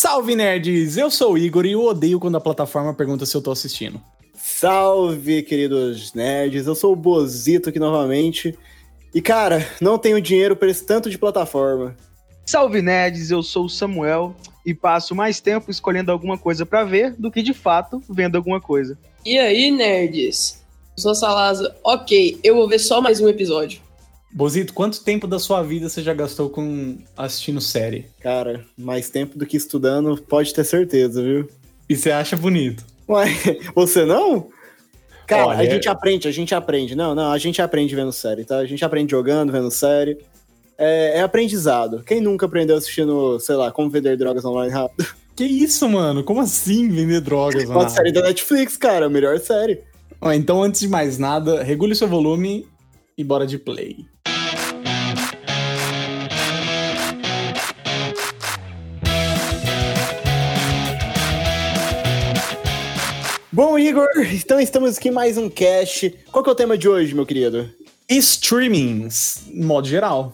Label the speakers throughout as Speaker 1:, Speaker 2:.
Speaker 1: Salve nerds! Eu sou o Igor e eu odeio quando a plataforma pergunta se eu tô assistindo.
Speaker 2: Salve, queridos nerds! Eu sou o Bozito aqui novamente. E cara, não tenho dinheiro para esse tanto de plataforma.
Speaker 3: Salve nerds, eu sou o Samuel e passo mais tempo escolhendo alguma coisa para ver do que de fato vendo alguma coisa.
Speaker 4: E aí, nerds? Eu sou a Salazar. Ok, eu vou ver só mais um episódio.
Speaker 1: Bozito, quanto tempo da sua vida você já gastou com assistindo série?
Speaker 2: Cara, mais tempo do que estudando, pode ter certeza, viu?
Speaker 1: E você acha bonito?
Speaker 2: Ué, você não? Cara, Olha, a gente aprende, a gente aprende. Não, não, a gente aprende vendo série, tá? A gente aprende jogando, vendo série. É, é aprendizado. Quem nunca aprendeu assistindo, sei lá, como vender drogas online rápido?
Speaker 1: Que isso, mano? Como assim vender drogas
Speaker 2: online? Uma série da Netflix, cara, a melhor série.
Speaker 1: Então, antes de mais nada, regule seu volume e bora de play.
Speaker 2: Bom, Igor, então estamos aqui em mais um cast. Qual que é o tema de hoje, meu querido?
Speaker 1: Streamings, modo geral.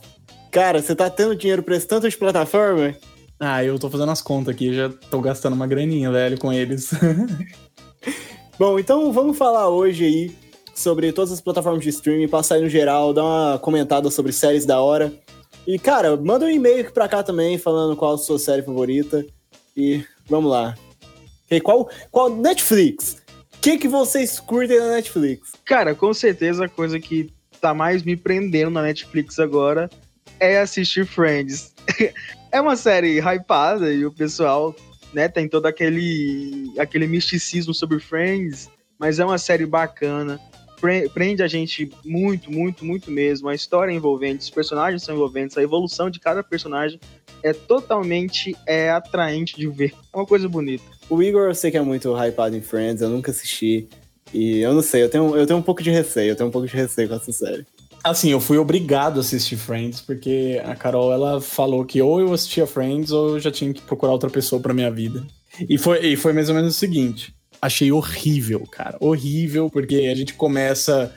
Speaker 2: Cara, você tá tendo dinheiro pra esse tanto de plataforma?
Speaker 1: Ah, eu tô fazendo as contas aqui, já tô gastando uma graninha, velho, com eles.
Speaker 2: Bom, então vamos falar hoje aí sobre todas as plataformas de streaming, passar aí no geral, dar uma comentada sobre séries da hora. E, cara, manda um e-mail aqui pra cá também, falando qual a sua série favorita. E vamos lá. Okay, qual, qual Netflix? O que, que vocês curtem na Netflix?
Speaker 3: Cara, com certeza a coisa que tá mais me prendendo na Netflix agora é assistir Friends. é uma série hypada e o pessoal, né, tem todo aquele aquele misticismo sobre Friends, mas é uma série bacana. Prende a gente muito, muito, muito mesmo. A história é envolvente, os personagens são envolventes, a evolução de cada personagem é totalmente é, atraente de ver. É uma coisa bonita.
Speaker 2: O Igor eu sei que é muito hypado em Friends, eu nunca assisti. E eu não sei, eu tenho, eu tenho um pouco de receio, eu tenho um pouco de receio com essa série.
Speaker 1: Assim, eu fui obrigado a assistir Friends, porque a Carol, ela falou que ou eu assistia Friends ou eu já tinha que procurar outra pessoa pra minha vida. E foi, e foi mais ou menos o seguinte, achei horrível, cara, horrível, porque a gente começa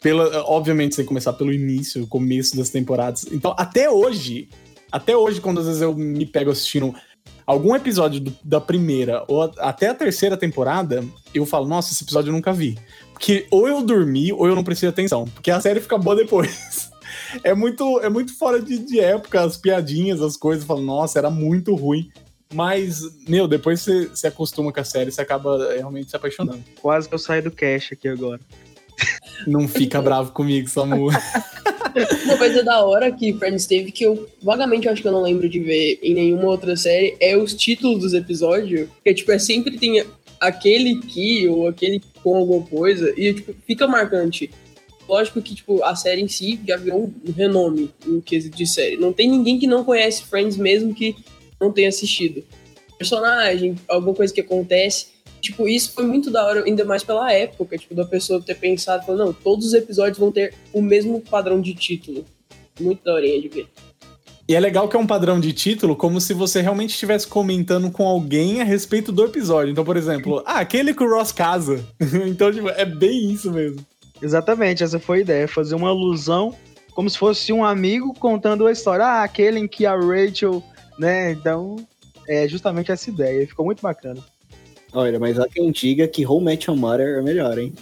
Speaker 1: pela, obviamente você tem que começar pelo início, começo das temporadas. Então, até hoje, até hoje, quando às vezes eu me pego assistindo algum episódio do, da primeira ou até a terceira temporada, eu falo, nossa, esse episódio eu nunca vi. Porque ou eu dormi ou eu não prestei atenção. Porque a série fica boa depois. é muito, é muito fora de, de época, as piadinhas, as coisas. Eu falo, nossa, era muito ruim. Mas, meu, depois você se acostuma com a série, você acaba realmente se apaixonando.
Speaker 3: Quase que eu saio do cash aqui agora.
Speaker 1: Não fica bravo comigo, Samu.
Speaker 4: Uma coisa da hora que Friends teve, que eu vagamente acho que eu não lembro de ver em nenhuma outra série, é os títulos dos episódios. Que tipo, é sempre tem aquele que ou aquele com alguma coisa, e tipo, fica marcante. Lógico que, tipo, a série em si já virou um renome no quesito de série. Não tem ninguém que não conhece Friends mesmo que não tenha assistido. Personagem, alguma coisa que acontece Tipo, isso foi muito da hora, ainda mais pela época, tipo, da pessoa ter pensado, falando, não, todos os episódios vão ter o mesmo padrão de título. Muito da hora de ver.
Speaker 1: E é legal que é um padrão de título como se você realmente estivesse comentando com alguém a respeito do episódio. Então, por exemplo, ah, aquele que o Ross casa. então, tipo, é bem isso mesmo.
Speaker 3: Exatamente, essa foi a ideia, fazer uma alusão como se fosse um amigo contando a história. Ah, aquele em que a Rachel, né? Então, é justamente essa ideia. Ficou muito bacana.
Speaker 2: Olha, mas há quem diga que Home Your Mother é melhor, hein?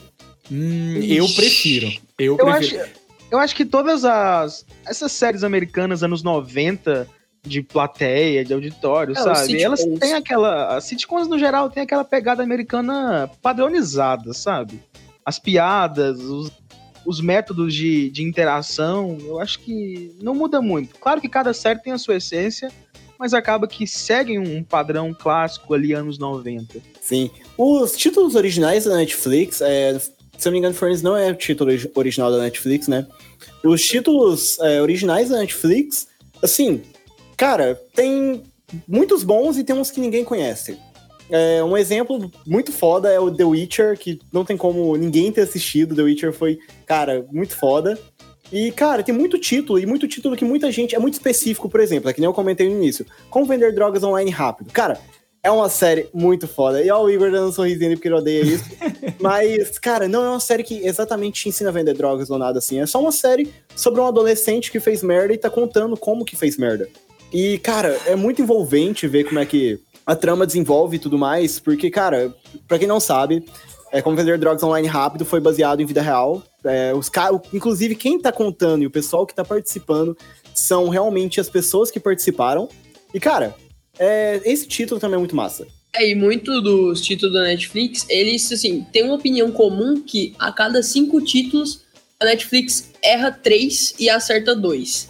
Speaker 1: Hum, eu prefiro. Eu,
Speaker 3: eu prefiro. Acho, eu acho que todas as essas séries americanas anos 90 de plateia, de auditório, é, sabe? Elas têm aquela. As sitcoms no geral têm aquela pegada americana padronizada, sabe? As piadas, os, os métodos de, de interação, eu acho que não muda muito. Claro que cada série tem a sua essência, mas acaba que seguem um padrão clássico ali, anos 90.
Speaker 2: Sim. Os títulos originais da Netflix, é, se eu não me engano, Friends não é o título original da Netflix, né? Os títulos é, originais da Netflix, assim, cara, tem muitos bons e tem uns que ninguém conhece. É, um exemplo muito foda é o The Witcher, que não tem como ninguém ter assistido. The Witcher foi, cara, muito foda. E, cara, tem muito título, e muito título que muita gente. É muito específico, por exemplo, é que nem eu comentei no início. Como vender drogas online rápido. Cara, é uma série muito foda. E ó, o Igor dando um sorrisinho porque ele odeia isso. Mas, cara, não é uma série que exatamente te ensina a vender drogas ou nada assim. É só uma série sobre um adolescente que fez merda e tá contando como que fez merda. E, cara, é muito envolvente ver como é que a trama desenvolve e tudo mais, porque, cara, pra quem não sabe, é, como vender drogas online rápido foi baseado em vida real. É, os inclusive, quem tá contando e o pessoal que tá participando são realmente as pessoas que participaram. E, cara, é, esse título também é muito massa.
Speaker 4: É, e muito dos títulos da Netflix, eles, assim, têm uma opinião comum que a cada cinco títulos, a Netflix erra três e acerta dois.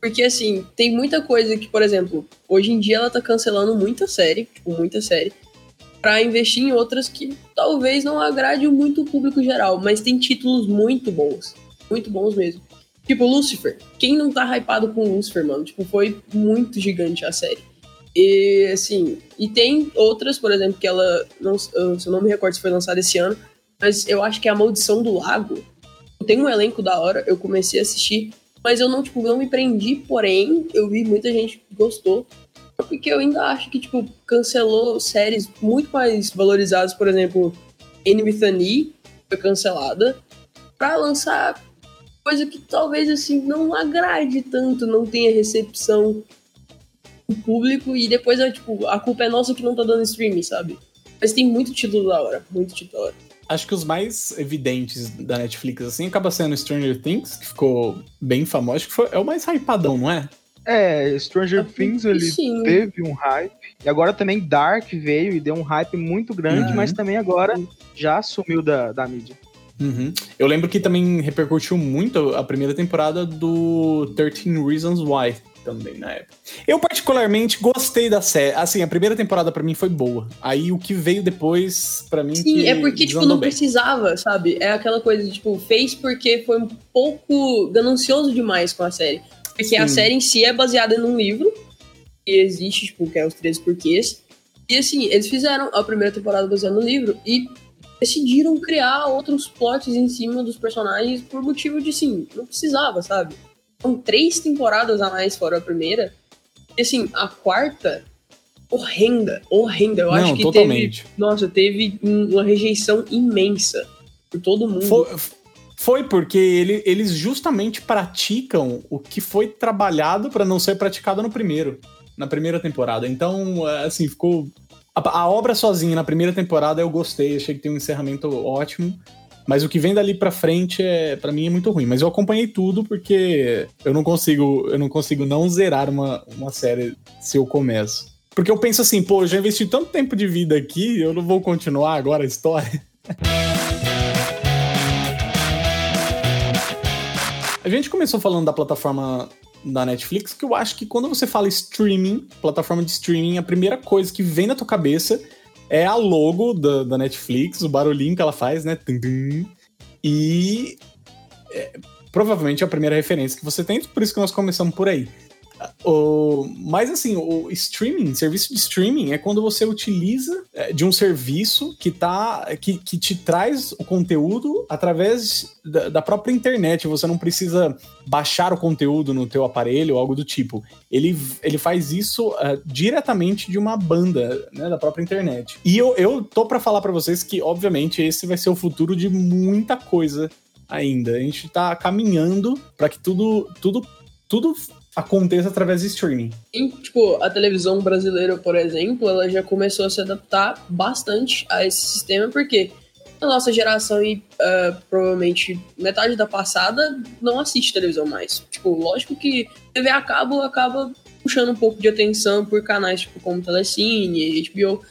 Speaker 4: Porque, assim, tem muita coisa que, por exemplo, hoje em dia ela tá cancelando muita série, tipo, muita série, para investir em outras que talvez não agrade muito o público geral, mas tem títulos muito bons. Muito bons mesmo. Tipo, Lucifer. Quem não tá hypado com Lucifer, mano? Tipo, foi muito gigante a série. E, assim, e tem outras, por exemplo, que ela, não, se eu não me recordo se foi lançada esse ano, mas eu acho que é A Maldição do Lago. Tem um elenco da hora, eu comecei a assistir, mas eu não, tipo, não me prendi, porém, eu vi muita gente que gostou. Porque eu ainda acho que, tipo, cancelou séries muito mais valorizadas, por exemplo, Enemy with foi cancelada, pra lançar coisa que talvez, assim, não agrade tanto, não tenha recepção o público e depois é tipo, a culpa é nossa que não tá dando streaming, sabe? Mas tem muito título da hora, muito título da hora.
Speaker 1: Acho que os mais evidentes da Netflix, assim, acaba sendo Stranger Things, que ficou bem famoso. Que foi, é o mais hypadão, não é?
Speaker 3: É, Stranger Things ele sim. teve um hype. E agora também Dark veio e deu um hype muito grande, uhum. mas também agora já sumiu da, da mídia.
Speaker 1: Uhum. Eu lembro que também repercutiu muito a primeira temporada do 13 Reasons Why, também na época. Eu particularmente gostei da série. Assim, a primeira temporada para mim foi boa. Aí o que veio depois para mim
Speaker 4: Sim, é porque tipo não bem. precisava, sabe? É aquela coisa de, tipo, fez porque foi um pouco ganancioso demais com a série. Porque Sim. a série em si é baseada num livro que existe, tipo, que é os 13 porquês. E assim, eles fizeram a primeira temporada baseada no livro e decidiram criar outros plots em cima dos personagens por motivo de, sim, não precisava, sabe? São três temporadas a mais fora a primeira. E assim, a quarta, horrenda, horrenda. Eu Não, acho que totalmente. teve. Nossa, teve uma rejeição imensa por todo mundo.
Speaker 1: Foi, foi porque ele, eles justamente praticam o que foi trabalhado para não ser praticado no primeiro. Na primeira temporada. Então, assim, ficou. A, a obra sozinha na primeira temporada eu gostei, achei que tem um encerramento ótimo. Mas o que vem dali para frente é, para mim é muito ruim. Mas eu acompanhei tudo porque eu não consigo, eu não consigo não zerar uma, uma série se eu começo. Porque eu penso assim, pô, eu já investi tanto tempo de vida aqui, eu não vou continuar agora a história. a gente começou falando da plataforma da Netflix, que eu acho que quando você fala streaming, plataforma de streaming, a primeira coisa que vem na tua cabeça é a logo da, da Netflix, o barulhinho que ela faz, né? E é, provavelmente é a primeira referência que você tem, por isso que nós começamos por aí. O, mas assim, o streaming, serviço de streaming é quando você utiliza é, de um serviço que tá que, que te traz o conteúdo através da, da, própria internet. Você não precisa baixar o conteúdo no teu aparelho ou algo do tipo. Ele, ele faz isso uh, diretamente de uma banda né, da própria internet. E eu, eu tô para falar para vocês que, obviamente, esse vai ser o futuro de muita coisa ainda. A gente tá caminhando para que tudo, tudo, tudo aconteça através de streaming.
Speaker 4: E, tipo, a televisão brasileira, por exemplo, ela já começou a se adaptar bastante a esse sistema, porque a nossa geração e uh, provavelmente metade da passada não assiste televisão mais. Tipo, lógico que TV a cabo acaba puxando um pouco de atenção por canais tipo como Telecine, HBO,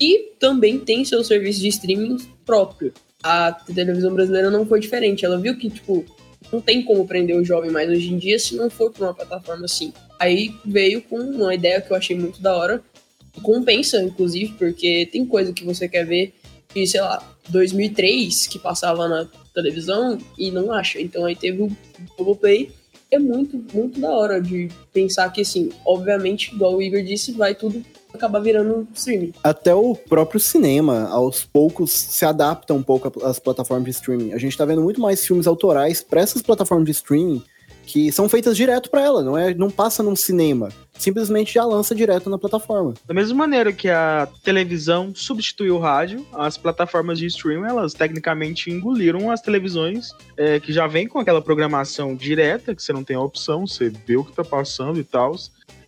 Speaker 4: e também tem seu serviço de streaming próprio. A televisão brasileira não foi diferente. Ela viu que, tipo, não tem como prender o jovem mais hoje em dia se não for por uma plataforma assim. Aí veio com uma ideia que eu achei muito da hora. Compensa, inclusive, porque tem coisa que você quer ver e, sei lá, 2003 que passava na televisão e não acha. Então aí teve o Globoplay. É muito, muito da hora de pensar que, assim, obviamente, igual o Igor disse, vai tudo acabar virando streaming.
Speaker 2: Até o próprio cinema, aos poucos, se adapta um pouco às plataformas de streaming. A gente tá vendo muito mais filmes autorais para essas plataformas de streaming que são feitas direto para ela, não é, não passa num cinema, simplesmente já lança direto na plataforma.
Speaker 3: Da mesma maneira que a televisão substituiu o rádio, as plataformas de streaming elas tecnicamente engoliram as televisões é, que já vem com aquela programação direta, que você não tem a opção, você vê o que tá passando e tal.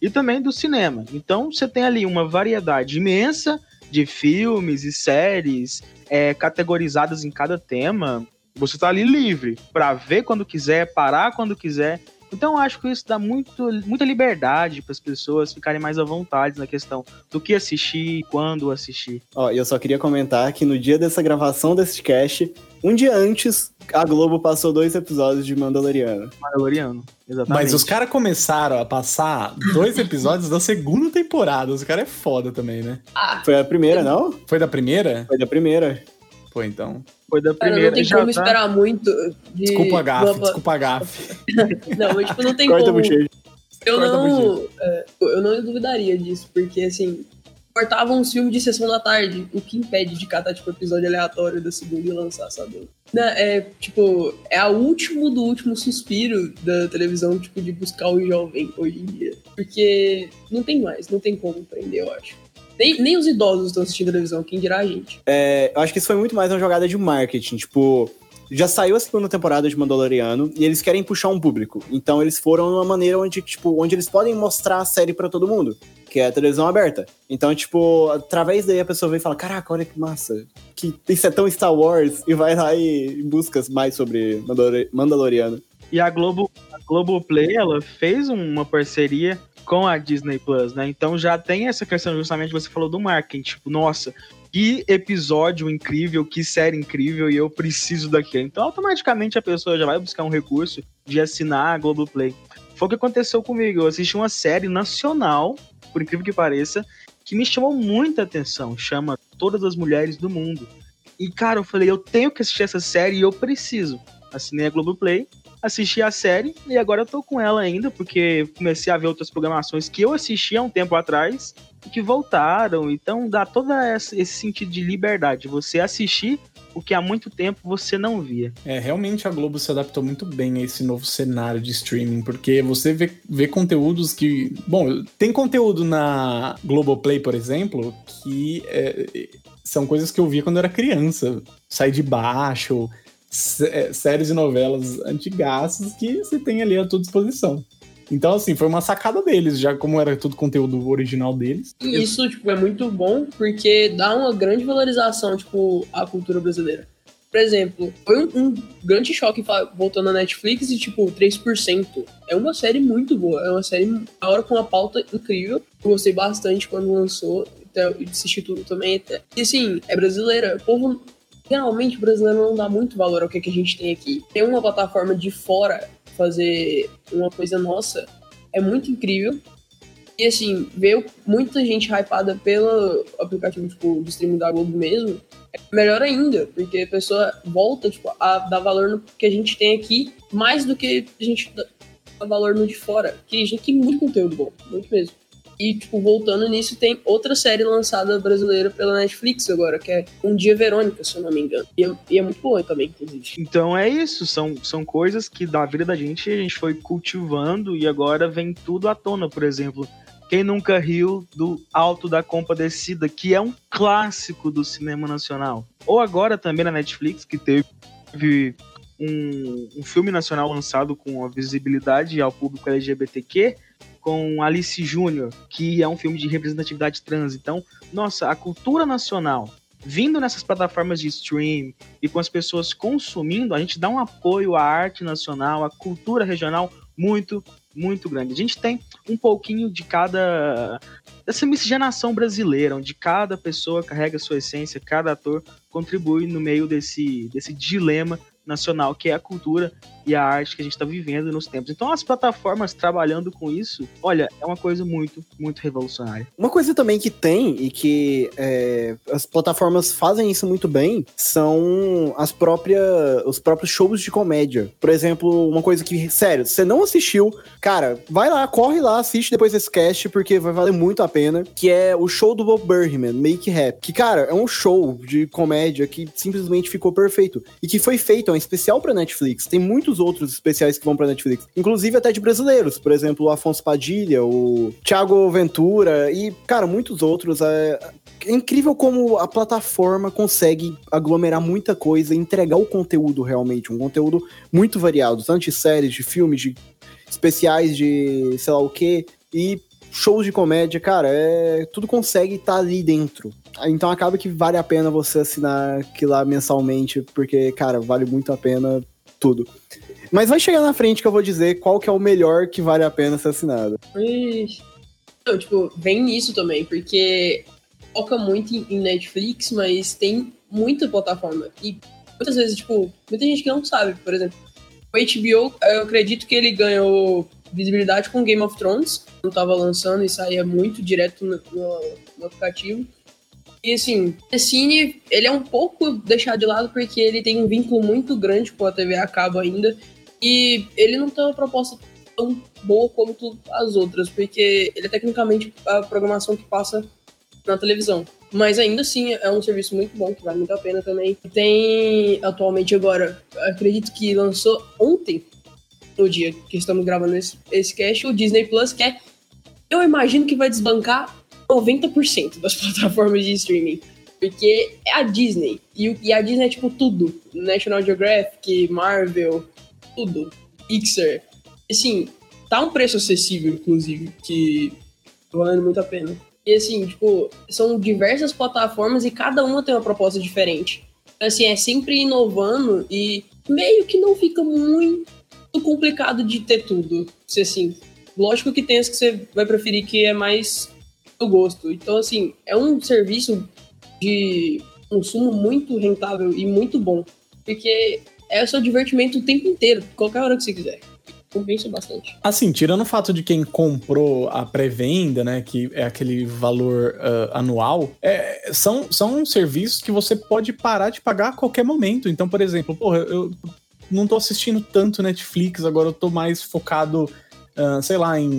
Speaker 3: E também do cinema. Então você tem ali uma variedade imensa de filmes e séries é, categorizadas em cada tema. Você está ali livre para ver quando quiser, parar quando quiser. Então eu acho que isso dá muito, muita liberdade para as pessoas ficarem mais à vontade na questão do que assistir, quando assistir.
Speaker 2: Ó, eu só queria comentar que no dia dessa gravação desse cast, um dia antes, a Globo passou dois episódios de Mandaloriano.
Speaker 3: Mandaloriano, exatamente.
Speaker 1: Mas os caras começaram a passar dois episódios da segunda temporada. Os caras é foda também, né?
Speaker 4: Ah,
Speaker 2: Foi a primeira, não?
Speaker 1: Foi da primeira?
Speaker 2: Foi da primeira.
Speaker 1: Pô, então.
Speaker 3: Foi da
Speaker 4: cara,
Speaker 3: primeira.
Speaker 4: não tem
Speaker 3: já
Speaker 4: como
Speaker 3: tá-
Speaker 4: esperar muito de.
Speaker 1: Desculpa a gafe,
Speaker 4: uma-
Speaker 1: desculpa a gafe.
Speaker 4: Não, mas tipo, não tem
Speaker 2: Corta
Speaker 4: como. Eu
Speaker 1: Corta
Speaker 4: não, é, eu não duvidaria disso, porque assim, cortavam um filme de sessão da tarde, o que impede de catar, tipo, episódio aleatório da segunda e lançar, sabe? Né, é, tipo, é a último do último suspiro da televisão, tipo, de buscar o jovem hoje em dia. Porque não tem mais, não tem como prender, eu acho. Nem, nem os idosos estão assistindo televisão, quem dirá a gente.
Speaker 2: É, eu acho que isso foi muito mais uma jogada de marketing. Tipo, já saiu a segunda temporada de Mandaloriano e eles querem puxar um público. Então eles foram numa maneira onde, tipo, onde eles podem mostrar a série pra todo mundo, que é a televisão aberta. Então, tipo, através daí a pessoa vem e fala: Caraca, olha que massa, que isso é tão Star Wars, e vai lá e busca mais sobre Mandalori- Mandaloriano.
Speaker 3: E a Globo, a Globoplay, ela fez uma parceria com a Disney Plus, né? Então já tem essa questão justamente você falou do marketing, tipo, nossa, que episódio incrível, que série incrível e eu preciso daquilo. Então automaticamente a pessoa já vai buscar um recurso de assinar a Globoplay. Foi o que aconteceu comigo, eu assisti uma série nacional, por incrível que pareça, que me chamou muita atenção, chama Todas as Mulheres do Mundo. E cara, eu falei, eu tenho que assistir essa série e eu preciso. Assinei a Globoplay, assisti a série e agora eu tô com ela ainda, porque comecei a ver outras programações que eu assisti há um tempo atrás e que voltaram. Então dá todo esse sentido de liberdade. Você assistir o que há muito tempo você não via.
Speaker 1: É, realmente a Globo se adaptou muito bem a esse novo cenário de streaming, porque você vê, vê conteúdos que. Bom, tem conteúdo na Globoplay, por exemplo, que é, são coisas que eu via quando eu era criança. Sai de baixo, séries e novelas antigaças que você tem ali à tua disposição. Então, assim, foi uma sacada deles, já como era tudo conteúdo original deles.
Speaker 4: Isso, tipo, é muito bom porque dá uma grande valorização, tipo, à cultura brasileira. Por exemplo, foi um, um grande choque voltando à Netflix e, tipo, 3%. É uma série muito boa. É uma série, a hora com uma pauta incrível. Eu gostei bastante quando lançou. Então, assisti tudo também. até. E, assim, é brasileira. O povo, geralmente, o brasileiro não dá muito valor ao que, que a gente tem aqui. Ter uma plataforma de fora fazer uma coisa nossa é muito incrível. E assim, ver muita gente hypada pelo aplicativo tipo, de streaming da Globo mesmo, é melhor ainda, porque a pessoa volta tipo, a dar valor no que a gente tem aqui, mais do que a gente dá valor no de fora. Que a gente tem muito conteúdo bom, muito mesmo. E, tipo, voltando nisso, tem outra série lançada brasileira pela Netflix agora, que é Um Dia Verônica, se eu não me engano. E é, e é muito boa também, inclusive.
Speaker 3: Então é isso, são, são coisas que da vida da gente a gente foi cultivando e agora vem tudo à tona, por exemplo. Quem nunca riu do Alto da Compadecida, que é um clássico do cinema nacional. Ou agora também na Netflix, que teve um, um filme nacional lançado com a visibilidade ao público LGBTQ, com Alice Júnior, que é um filme de representatividade trans. Então, nossa, a cultura nacional vindo nessas plataformas de stream e com as pessoas consumindo, a gente dá um apoio à arte nacional, à cultura regional muito, muito grande. A gente tem um pouquinho de cada. dessa miscigenação brasileira, onde cada pessoa carrega sua essência, cada ator contribui no meio desse, desse dilema nacional que é a cultura e a arte que a gente está vivendo nos tempos. Então, as plataformas trabalhando com isso, olha, é uma coisa muito, muito revolucionária.
Speaker 2: Uma coisa também que tem e que é, as plataformas fazem isso muito bem são as próprias, os próprios shows de comédia. Por exemplo, uma coisa que, sério, você não assistiu, cara, vai lá, corre lá, assiste depois esse cast, porque vai valer muito a pena, que é o show do Bob Burgman, Make Rap. Que, cara, é um show de comédia que simplesmente ficou perfeito. E que foi feito, é um especial pra Netflix. Tem muitos outros especiais que vão pra Netflix. Inclusive até de brasileiros. Por exemplo, o Afonso Padilha, o Thiago Ventura e, cara, muitos outros. É, é incrível como a plataforma consegue aglomerar muita coisa e entregar o conteúdo realmente. Um conteúdo muito variado. Tanto de séries, de filmes, de especiais, de sei lá o quê. E shows de comédia, cara, é, tudo consegue estar tá ali dentro. Então acaba que vale a pena você assinar aquilo lá mensalmente, porque, cara, vale muito a pena tudo. Mas vai chegar na frente que eu vou dizer qual que é o melhor que vale a pena ser assinado.
Speaker 4: Não, tipo, vem nisso também, porque foca muito em Netflix, mas tem muita plataforma. E muitas vezes, tipo, muita gente que não sabe, por exemplo, o HBO, eu acredito que ele ganhou visibilidade com Game of Thrones, não tava lançando e saía muito direto no, no, no aplicativo. E assim, o Cine, ele é um pouco deixado de lado porque ele tem um vínculo muito grande com a TV a cabo ainda. E ele não tem uma proposta tão boa como as outras, porque ele é tecnicamente a programação que passa na televisão. Mas ainda assim é um serviço muito bom, que vale muito a pena também. Tem atualmente agora, acredito que lançou ontem, no dia que estamos gravando esse, esse cast, o Disney Plus, que é. Eu imagino que vai desbancar 90% das plataformas de streaming. Porque é a Disney. E, e a Disney é tipo tudo. National Geographic, Marvel, tudo. Pixar. Assim, tá um preço acessível, inclusive, que tá valendo muito a pena. E assim, tipo, são diversas plataformas e cada uma tem uma proposta diferente. Assim, é sempre inovando e meio que não fica muito complicado de ter tudo. Se assim, lógico que tem as que você vai preferir que é mais do gosto. Então, assim, é um serviço de consumo muito rentável e muito bom. Porque é o seu divertimento o tempo inteiro, qualquer hora que você quiser compensa bastante.
Speaker 1: Assim, tirando o fato de quem comprou a pré-venda, né, que é aquele valor uh, anual, é, são, são serviços que você pode parar de pagar a qualquer momento. Então, por exemplo, porra, eu não tô assistindo tanto Netflix, agora eu tô mais focado, uh, sei lá, em,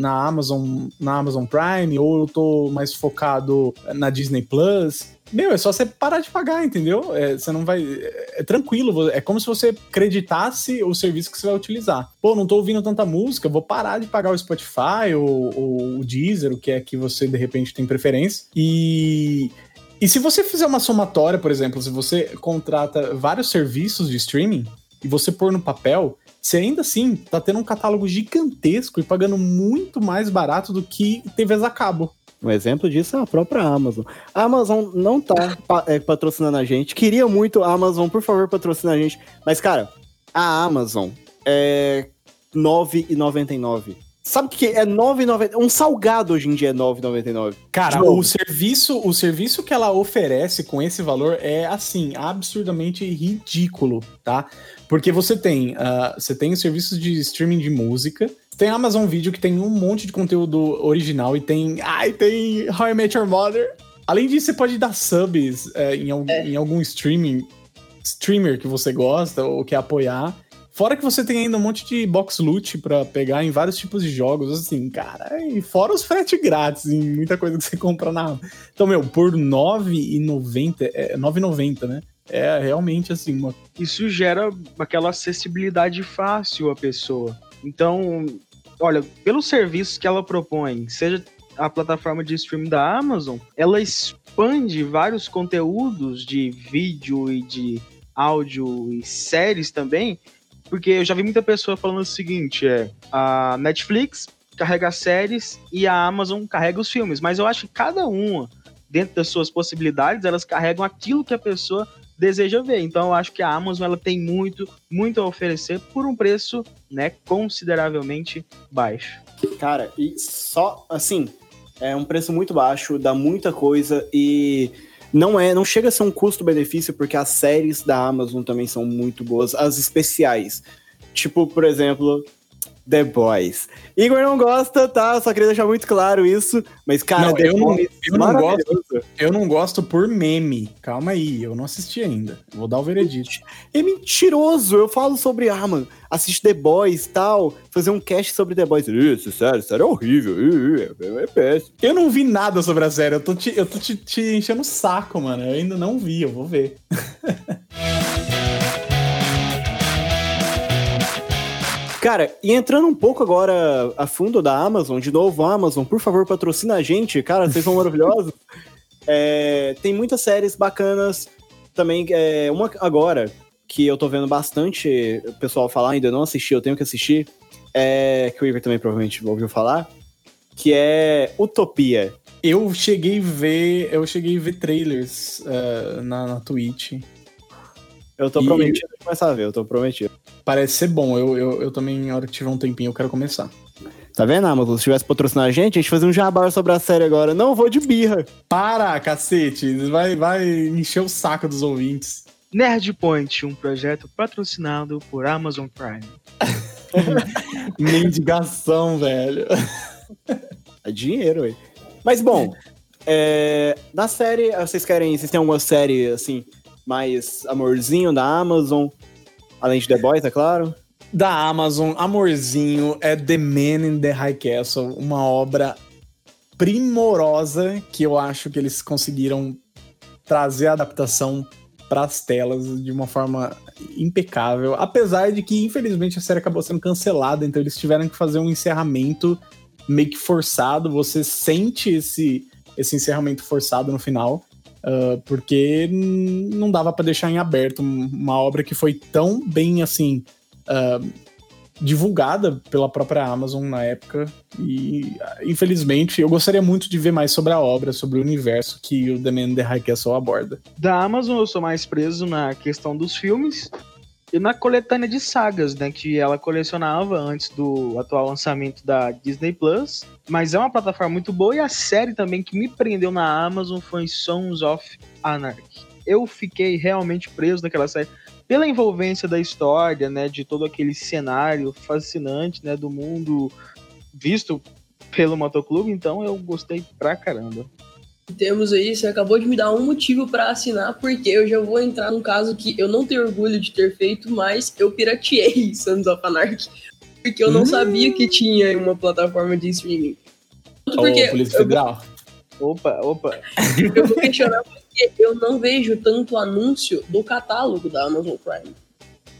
Speaker 1: na Amazon, na Amazon Prime, ou eu tô mais focado na Disney Plus. Meu, é só você parar de pagar, entendeu? É, você não vai. É, é, tranquilo, é como se você acreditasse o serviço que você vai utilizar. Pô, não tô ouvindo tanta música, vou parar de pagar o Spotify ou, ou o Deezer, o que é que você de repente tem preferência. E. E se você fizer uma somatória, por exemplo, se você contrata vários serviços de streaming e você pôr no papel, você ainda assim tá tendo um catálogo gigantesco e pagando muito mais barato do que TVs a cabo.
Speaker 2: Um exemplo disso é a própria Amazon. A Amazon não tá é, patrocinando a gente. Queria muito a Amazon, por favor, patrocinar a gente. Mas, cara, a Amazon é R$ 9,99. Sabe o que é 9,90? Um salgado hoje em dia é 9,99.
Speaker 1: Cara, o serviço, o serviço que ela oferece com esse valor é assim, absurdamente ridículo, tá? Porque você tem, uh, você tem serviços de streaming de música, tem Amazon Video que tem um monte de conteúdo original e tem. Ai, tem How I Met Your Mother. Além disso, você pode dar subs é, em, algum, é. em algum streaming, streamer que você gosta ou quer apoiar. Fora que você tem ainda um monte de box loot para pegar em vários tipos de jogos, assim, cara. E fora os frete grátis em muita coisa que você compra na. Então, meu, por R$ 9,90, é 9,90, né? É realmente assim, uma...
Speaker 3: Isso gera aquela acessibilidade fácil à pessoa. Então, olha, pelos serviços que ela propõe, seja a plataforma de streaming da Amazon, ela expande vários conteúdos de vídeo e de áudio e séries também, porque eu já vi muita pessoa falando o seguinte, é, a Netflix carrega as séries e a Amazon carrega os filmes, mas eu acho que cada uma, dentro das suas possibilidades, elas carregam aquilo que a pessoa deseja ver. Então eu acho que a Amazon ela tem muito, muito a oferecer por um preço, né, consideravelmente baixo.
Speaker 2: Cara, e só assim, é um preço muito baixo, dá muita coisa e não é, não chega a ser um custo-benefício porque as séries da Amazon também são muito boas, as especiais. Tipo, por exemplo, The Boys. Igor não gosta, tá? Só queria deixar muito claro isso. Mas, cara,
Speaker 1: não, The eu Boys. Não, eu, não gosto, eu não gosto por meme. Calma aí, eu não assisti ainda. Vou dar o veredito.
Speaker 2: É mentiroso. Eu falo sobre, ah, mano, assiste The Boys e tal. Fazer um cast sobre The Boys. Isso, sério, sério, é horrível. É, é péssimo.
Speaker 1: Eu não vi nada sobre a série. Eu tô te, eu tô te, te enchendo o saco, mano. Eu ainda não vi, eu vou ver.
Speaker 2: Cara, e entrando um pouco agora a fundo da Amazon, de novo, Amazon, por favor, patrocina a gente, cara, vocês são maravilhosos. É, tem muitas séries bacanas também, é, uma agora, que eu tô vendo bastante o pessoal falar, ainda não assisti, eu tenho que assistir, é, que o Iver também provavelmente ouviu falar, que é Utopia.
Speaker 1: Eu cheguei a ver, eu cheguei a ver trailers uh, na, na Twitch.
Speaker 2: Eu tô
Speaker 1: E-
Speaker 2: prometido de começar a ver, eu tô prometido.
Speaker 1: Parece ser bom. Eu, eu, eu também, na hora que tiver um tempinho, eu quero começar.
Speaker 2: Tá vendo, Amazon? Se tivesse patrocinado a gente, a gente fazia um jabá sobre a série agora. Não vou de birra.
Speaker 1: Para, cacete! Vai, vai encher o saco dos ouvintes.
Speaker 3: Nerd Point, um projeto patrocinado por Amazon Prime.
Speaker 1: Mendigação, velho.
Speaker 2: É dinheiro, ué. Mas bom, é, na série, vocês querem. Vocês têm alguma série, assim, mais amorzinho da Amazon? Além de The Boys, é claro.
Speaker 1: Da Amazon, Amorzinho, é The Man in the High Castle, uma obra primorosa que eu acho que eles conseguiram trazer a adaptação para as telas de uma forma impecável, apesar de que infelizmente a série acabou sendo cancelada, então eles tiveram que fazer um encerramento meio que forçado, você sente esse esse encerramento forçado no final, ah, porque não dava para deixar em aberto um- uma obra que foi tão bem assim ah, divulgada pela própria Amazon na época e ah, infelizmente eu gostaria muito de ver mais sobre a obra, sobre o universo que o The Man in the High Castle aborda.
Speaker 3: Da Amazon eu sou mais preso na questão dos filmes e na coletânea de sagas, né, que ela colecionava antes do atual lançamento da Disney Plus. Mas é uma plataforma muito boa e a série também que me prendeu na Amazon foi Sons of Anarchy. Eu fiquei realmente preso naquela série pela envolvência da história, né, de todo aquele cenário fascinante, né, do mundo visto pelo motoclube, então eu gostei pra caramba.
Speaker 4: Temos aí, você acabou de me dar um motivo pra assinar, porque eu já vou entrar num caso que eu não tenho orgulho de ter feito, mas eu pirateei Sons of Anarchy. Porque eu não
Speaker 1: Hum.
Speaker 4: sabia que tinha uma plataforma de streaming. Tanto porque
Speaker 1: Polícia
Speaker 4: eu,
Speaker 1: Federal.
Speaker 3: Opa, opa.
Speaker 4: eu vou questionar porque eu não vejo tanto anúncio do catálogo da Amazon Prime.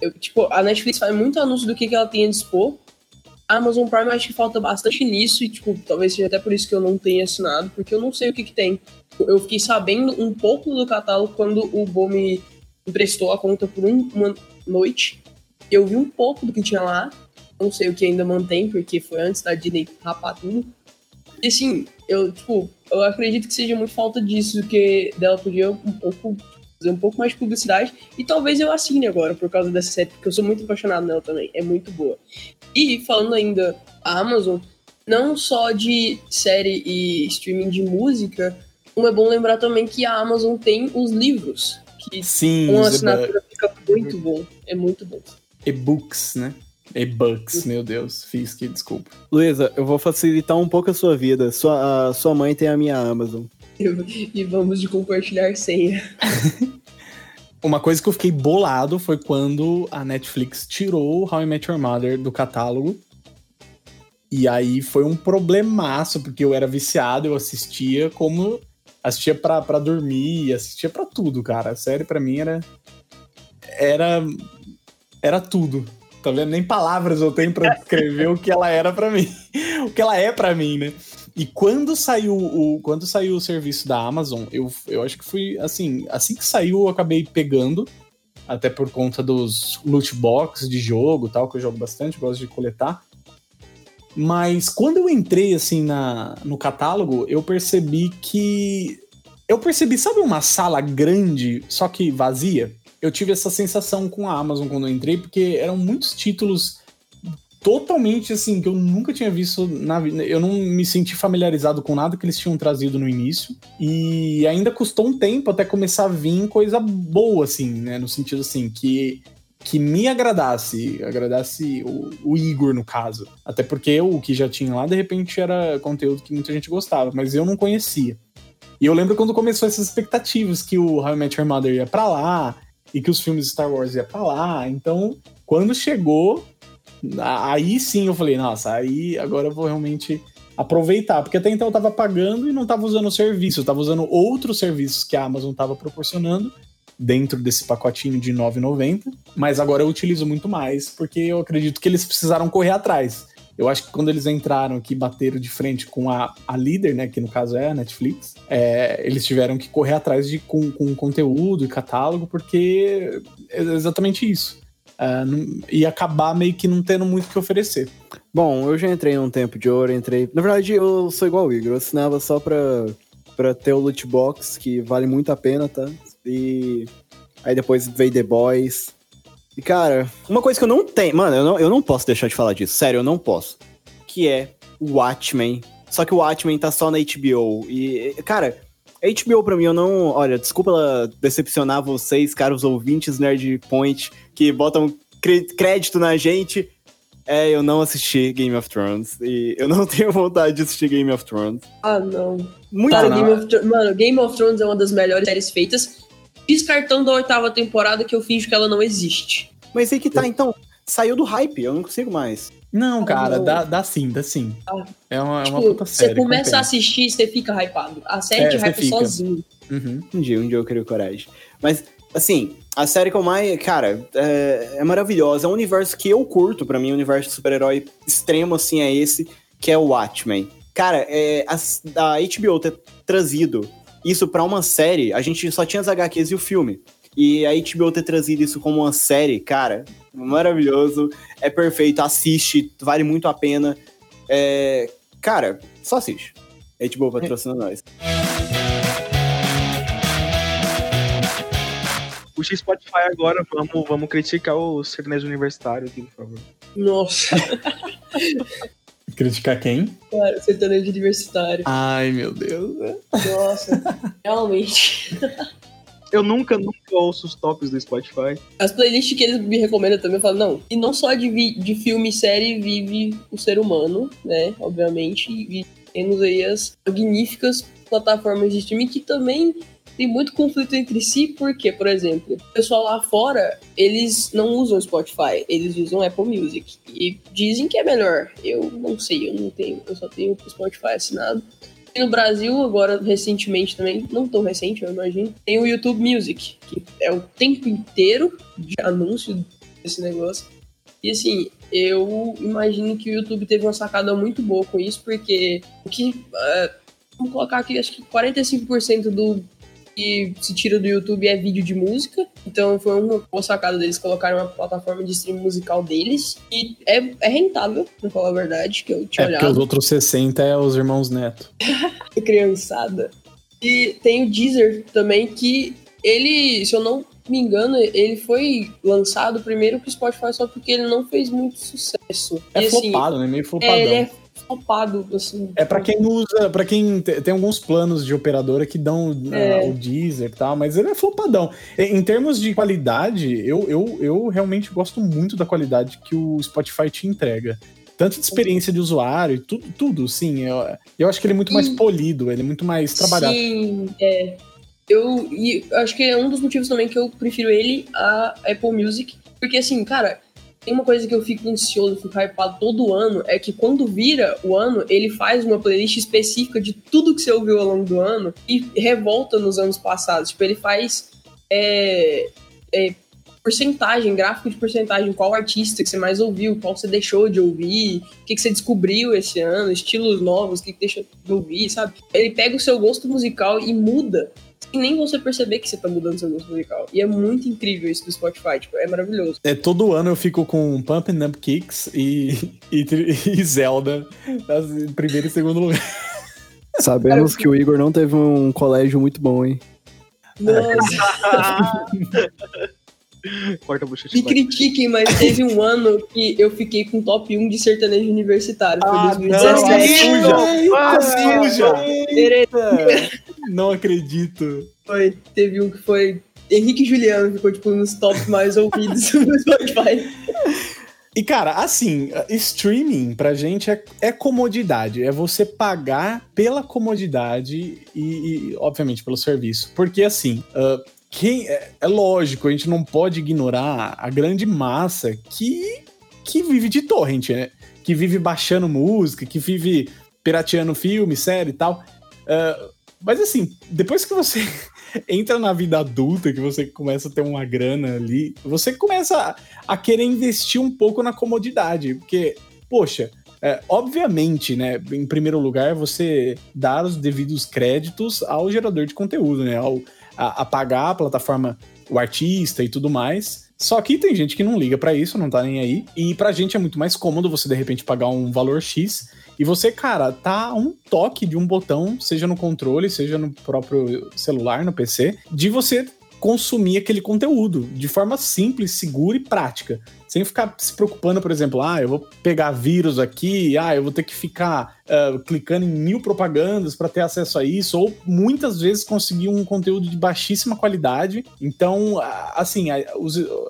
Speaker 4: Eu, tipo, a Netflix faz muito anúncio do que, que ela tem a dispor. Amazon Prime acho que falta bastante nisso e, tipo, talvez seja até por isso que eu não tenha assinado, porque eu não sei o que, que tem. Eu fiquei sabendo um pouco do catálogo quando o Bo me emprestou a conta por um- uma noite. Eu vi um pouco do que tinha lá. Não sei o que ainda mantém, porque foi antes da Disney rapar tudo. E assim, eu, tipo, eu acredito que seja muito falta disso, que dela podia um pouco fazer um pouco mais de publicidade. E talvez eu assine agora por causa dessa série, porque eu sou muito apaixonado nela também. É muito boa. E falando ainda a Amazon, não só de série e streaming de música, como é bom lembrar também que a Amazon tem os livros, que
Speaker 1: Sim,
Speaker 4: com a
Speaker 1: os
Speaker 4: assinatura fica muito bom. É muito bom.
Speaker 1: e-books, né? E-books, meu Deus, fiz que desculpa.
Speaker 2: Luísa, eu vou facilitar um pouco a sua vida. Sua, a sua mãe tem a minha Amazon.
Speaker 4: E vamos de compartilhar senha.
Speaker 1: Uma coisa que eu fiquei bolado foi quando a Netflix tirou How I Met Your Mother do catálogo. E aí foi um problemaço, porque eu era viciado, eu assistia como. Assistia pra, pra dormir, assistia pra tudo, cara. A série pra mim era. Era. Era tudo. Tá vendo? Nem palavras eu tenho pra descrever o que ela era pra mim. o que ela é pra mim, né? E quando saiu o, quando saiu o serviço da Amazon, eu, eu acho que fui assim, assim que saiu eu acabei pegando, até por conta dos loot box de jogo, tal, que eu jogo bastante, gosto de coletar. Mas quando eu entrei assim na, no catálogo, eu percebi que eu percebi, sabe uma sala grande, só que vazia? Eu tive essa sensação com a Amazon quando eu entrei, porque eram muitos títulos totalmente assim que eu nunca tinha visto na vida. Eu não me senti familiarizado com nada que eles tinham trazido no início e ainda custou um tempo até começar a vir coisa boa assim, né, no sentido assim que que me agradasse, agradasse o, o Igor no caso. Até porque o que já tinha lá de repente era conteúdo que muita gente gostava, mas eu não conhecia. E eu lembro quando começou essas expectativas que o How I Met Your Mother ia pra lá e que os filmes Star Wars ia pra lá. Então, quando chegou, Aí sim eu falei, nossa, aí agora eu vou realmente aproveitar, porque até então eu tava pagando e não tava usando o serviço, eu tava usando outros serviços que a Amazon tava proporcionando dentro desse pacotinho de R$ 9,90, mas agora eu utilizo muito mais, porque eu acredito que eles precisaram correr atrás. Eu acho que quando eles entraram aqui, bateram de frente com a, a líder, né, que no caso é a Netflix, é, eles tiveram que correr atrás de com, com conteúdo e catálogo, porque é exatamente isso. Uh, e acabar meio que não tendo muito o que oferecer.
Speaker 2: Bom, eu já entrei num tempo de ouro, entrei. Na verdade, eu sou igual o Igor, eu assinava só pra, pra ter o loot box, que vale muito a pena, tá? E aí depois veio The Boys. E cara, uma coisa que eu não tenho. Mano, eu não, eu não posso deixar de falar disso. Sério, eu não posso. Que é Watchmen. Só que o Watchmen tá só na HBO. E, cara, HBO pra mim, eu não. Olha, desculpa decepcionar vocês, caros ouvintes Nerd Point, que botam crédito na gente. É, eu não assisti Game of Thrones. E eu não tenho vontade de assistir Game of Thrones.
Speaker 4: Ah, não.
Speaker 2: Muito
Speaker 4: Cara,
Speaker 2: não.
Speaker 4: Game of, mano, Game of Thrones é uma das melhores séries feitas. Descartando a oitava temporada, que eu finjo que ela não existe.
Speaker 2: Mas aí que tá, então. Saiu do hype, eu não consigo mais.
Speaker 1: Não, cara, dá, dá sim, dá sim.
Speaker 4: Ah.
Speaker 1: É uma, é uma
Speaker 4: tipo,
Speaker 1: puta
Speaker 4: você
Speaker 1: série.
Speaker 4: começa a assistir, você fica hypado. A série
Speaker 1: É,
Speaker 4: te
Speaker 1: você
Speaker 4: hypa
Speaker 1: fica.
Speaker 4: sozinho.
Speaker 1: Uhum.
Speaker 2: Um dia, um dia eu queria coragem. Mas, assim, a série que eu mais. Cara, é, é maravilhosa. É um universo que eu curto. Pra mim, um universo de super-herói extremo, assim, é esse, que é o Watchmen. Cara, é, a, a HBO ter trazido isso pra uma série, a gente só tinha as HQs e o filme. E a HBO ter trazido isso como uma série, cara, maravilhoso. É perfeito, assiste, vale muito a pena. É, cara, só assiste. HBO patrocina nós.
Speaker 3: Puxa Spotify agora, vamos, vamos criticar o sertanejo universitário aqui, por favor.
Speaker 4: Nossa,
Speaker 1: Criticar quem?
Speaker 4: cara, sertanejo universitário.
Speaker 1: Ai, meu Deus.
Speaker 4: Nossa, realmente.
Speaker 3: Eu nunca, nunca ouço os tops do Spotify.
Speaker 4: As playlists que eles me recomendam também, eu falo, não. E não só de, de filme e série vive o ser humano, né? Obviamente. E temos aí as magníficas plataformas de streaming que também tem muito conflito entre si, porque, por exemplo, o pessoal lá fora, eles não usam Spotify, eles usam Apple Music. E dizem que é melhor. Eu não sei, eu não tenho, eu só tenho o Spotify assinado. No Brasil, agora, recentemente também, não tão recente, eu imagino, tem o YouTube Music, que é o tempo inteiro de anúncio desse negócio. E assim, eu imagino que o YouTube teve uma sacada muito boa com isso, porque o que. eh, vamos colocar aqui, acho que 45% do que se tira do YouTube é vídeo de música. Então foi uma boa sacada deles colocarem uma plataforma de stream musical deles. E é, é rentável, pra falar a verdade, que eu tinha
Speaker 1: É porque
Speaker 4: olhado
Speaker 1: os outros 60 é os irmãos Neto.
Speaker 4: criançada. E tem o Deezer também, que ele, se eu não me engano, ele foi lançado primeiro pro Spotify só porque ele não fez muito sucesso.
Speaker 1: É
Speaker 4: e, assim,
Speaker 1: flopado, né? Meio flopadão.
Speaker 4: é, ele
Speaker 1: É,
Speaker 4: é flopado, assim.
Speaker 1: pra quem usa, pra quem te- tem alguns planos de operadora que dão
Speaker 4: É.
Speaker 1: ah, o Deezer e tal, mas ele é flopadão. Em, termos de qualidade, eu, eu, eu realmente gosto muito da qualidade que o Spotify te entrega. Tanto de experiência de usuário e tudo, tudo, sim. Eu, eu acho que ele é muito mais polido, ele é muito mais trabalhado.
Speaker 4: Sim, é. Eu, eu acho que é um dos motivos também que eu prefiro ele a Apple Music. Porque, assim, cara, tem uma coisa que eu fico ansioso, fico hypado todo ano, é que quando vira o ano, ele faz uma playlist específica de tudo que você ouviu ao longo do ano e revolta nos anos passados. Tipo, ele faz é, é, porcentagem, gráfico de porcentagem, qual artista que você mais ouviu, qual você deixou de ouvir, o que, que você descobriu esse ano, estilos novos, o que, que deixou de ouvir, sabe? Ele pega o seu gosto musical e muda. Sem nem você perceber que você tá mudando seu gosto musical. E é muito incrível isso do Spotify, tipo, é maravilhoso.
Speaker 1: É, todo ano eu fico com Pumping Up Kicks e, e, e Zelda em primeiro e segundo lugar.
Speaker 2: Sabemos que o Igor não teve um colégio muito bom, hein?
Speaker 4: Nossa,
Speaker 3: Corta a bochecha.
Speaker 4: me critiquem, mas teve um ano que eu fiquei com top 1 de sertanejo universitário. Foi
Speaker 1: Ah,
Speaker 4: 2017.
Speaker 1: não,
Speaker 3: Ah,
Speaker 1: suja! Não acredito.
Speaker 4: Foi, teve um que foi Henrique e Juliano, ficou tipo nos tops mais ouvidos do Spotify.
Speaker 1: E, cara, assim, streaming pra gente é, é comodidade. É você pagar pela comodidade e, e, obviamente, pelo serviço. Porque, assim, ah, quem, é, é lógico, a gente não pode ignorar a grande massa que, que vive de torrent, né? Que vive baixando música, que vive pirateando filme, série e tal. Ah, mas, assim, depois que você entra na vida adulta, que você começa a ter uma grana ali, você começa a, querer investir um pouco na comodidade, porque, poxa, é, obviamente, né, em primeiro lugar, você dar os devidos créditos ao gerador de conteúdo, né, ao, a, a pagar a plataforma, o artista e tudo mais, Só que tem gente que não liga pra isso, não tá nem aí. E pra gente é muito mais cômodo você de repente pagar um valor X e você, cara, tá a um toque de um botão, seja no controle, seja no próprio celular, no PC, de você consumir aquele conteúdo de forma simples, segura e prática. Sem ficar se preocupando, por exemplo, ah, eu vou pegar vírus aqui, ah, eu vou ter que ficar uh, clicando em mil propagandas para ter acesso a isso, ou muitas vezes conseguir um conteúdo de baixíssima qualidade. Então, assim, o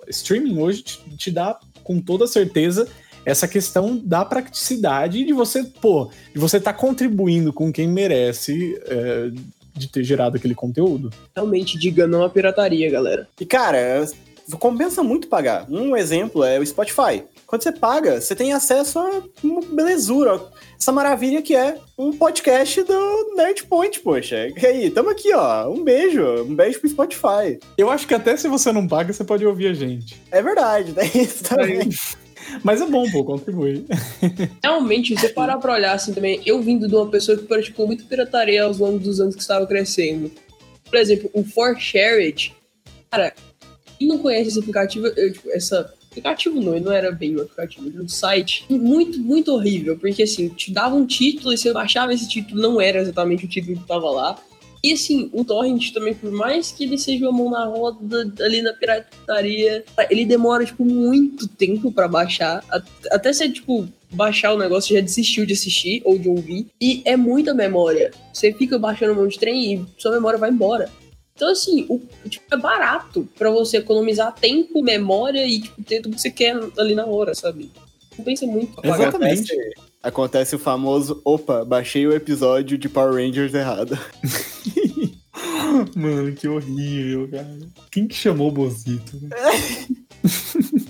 Speaker 1: streaming hoje te, te dá com toda certeza essa questão da praticidade de você, pô, de você estar tá contribuindo com quem merece é, de ter gerado aquele conteúdo.
Speaker 4: Realmente, diga não à pirataria, galera.
Speaker 2: E cara, compensa muito pagar. Um exemplo é o Spotify. Quando você paga, você tem acesso a uma belezura, essa maravilha que é um podcast do Nerdpoint, poxa. E aí, tamo aqui, ó. Um beijo. Um beijo pro Spotify.
Speaker 1: Eu acho que até se você não paga, você pode ouvir a gente.
Speaker 2: É verdade, tem isso também.
Speaker 1: Mas é bom, pô, contribuir.
Speaker 4: Realmente, você parar pra olhar assim também, eu vindo de uma pessoa que praticou muito pirataria aos longos dos anos que estava crescendo. Por exemplo, o For Shared, cara, quem não conhece esse aplicativo, eu, tipo, essa aplicativo não, ele não era bem o aplicativo, era um site muito, muito horrível, porque assim, te dava um título e você baixava esse título, não era exatamente o título que tava lá. E assim, o torrent também, por mais que ele seja uma mão na roda ali na pirataria, ele demora, tipo, muito tempo para baixar. Até você, tipo, baixar o negócio, já desistiu de assistir ou de ouvir. E é muita memória. Você fica baixando um monte de trem e sua memória vai embora. Então, assim, o, tipo, é barato para você economizar tempo, memória e tipo, ter tudo que você quer ali na hora, sabe? Não pensa muito.
Speaker 2: Exatamente. Acontece o famoso, opa, baixei o episódio de Power Rangers errado.
Speaker 1: Mano, que horrível, cara. Quem que chamou o Bozito?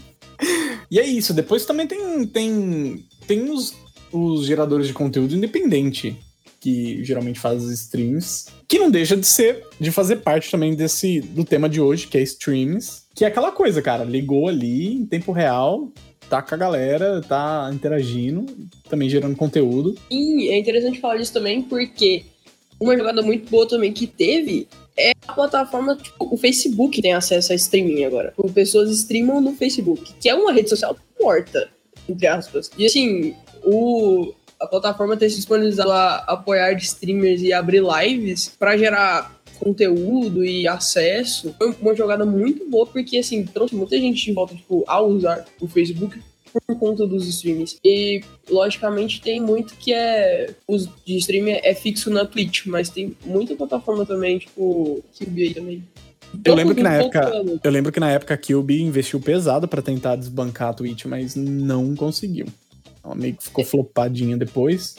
Speaker 1: E é isso, depois também tem, tem, tem os, os geradores de conteúdo independente, que geralmente faz as streams, que não deixa de ser, de fazer parte também desse, do tema de hoje, que é streams, que é aquela coisa, cara, ligou ali em tempo real, tá com a galera, tá interagindo, também gerando conteúdo.
Speaker 4: E é interessante falar disso também porque uma jogada muito boa também que teve é a plataforma, tipo, o Facebook tem acesso a streaming agora. Tipo, pessoas streamam no Facebook, que é uma rede social morta, entre aspas. E assim, o, a plataforma tem se disponibilizado a apoiar streamers e abrir lives para gerar conteúdo e acesso. Foi uma jogada muito boa, porque assim, trouxe muita gente de volta, tipo, a usar o Facebook por conta dos streams. E, logicamente, tem muito que é. Os de streaming é fixo na Twitch, mas tem muita plataforma também, tipo, QB também.
Speaker 1: Eu lembro, que na época, eu lembro que na época a Kilby investiu pesado para tentar desbancar a Twitch, mas não conseguiu. Ela meio que ficou flopadinha depois.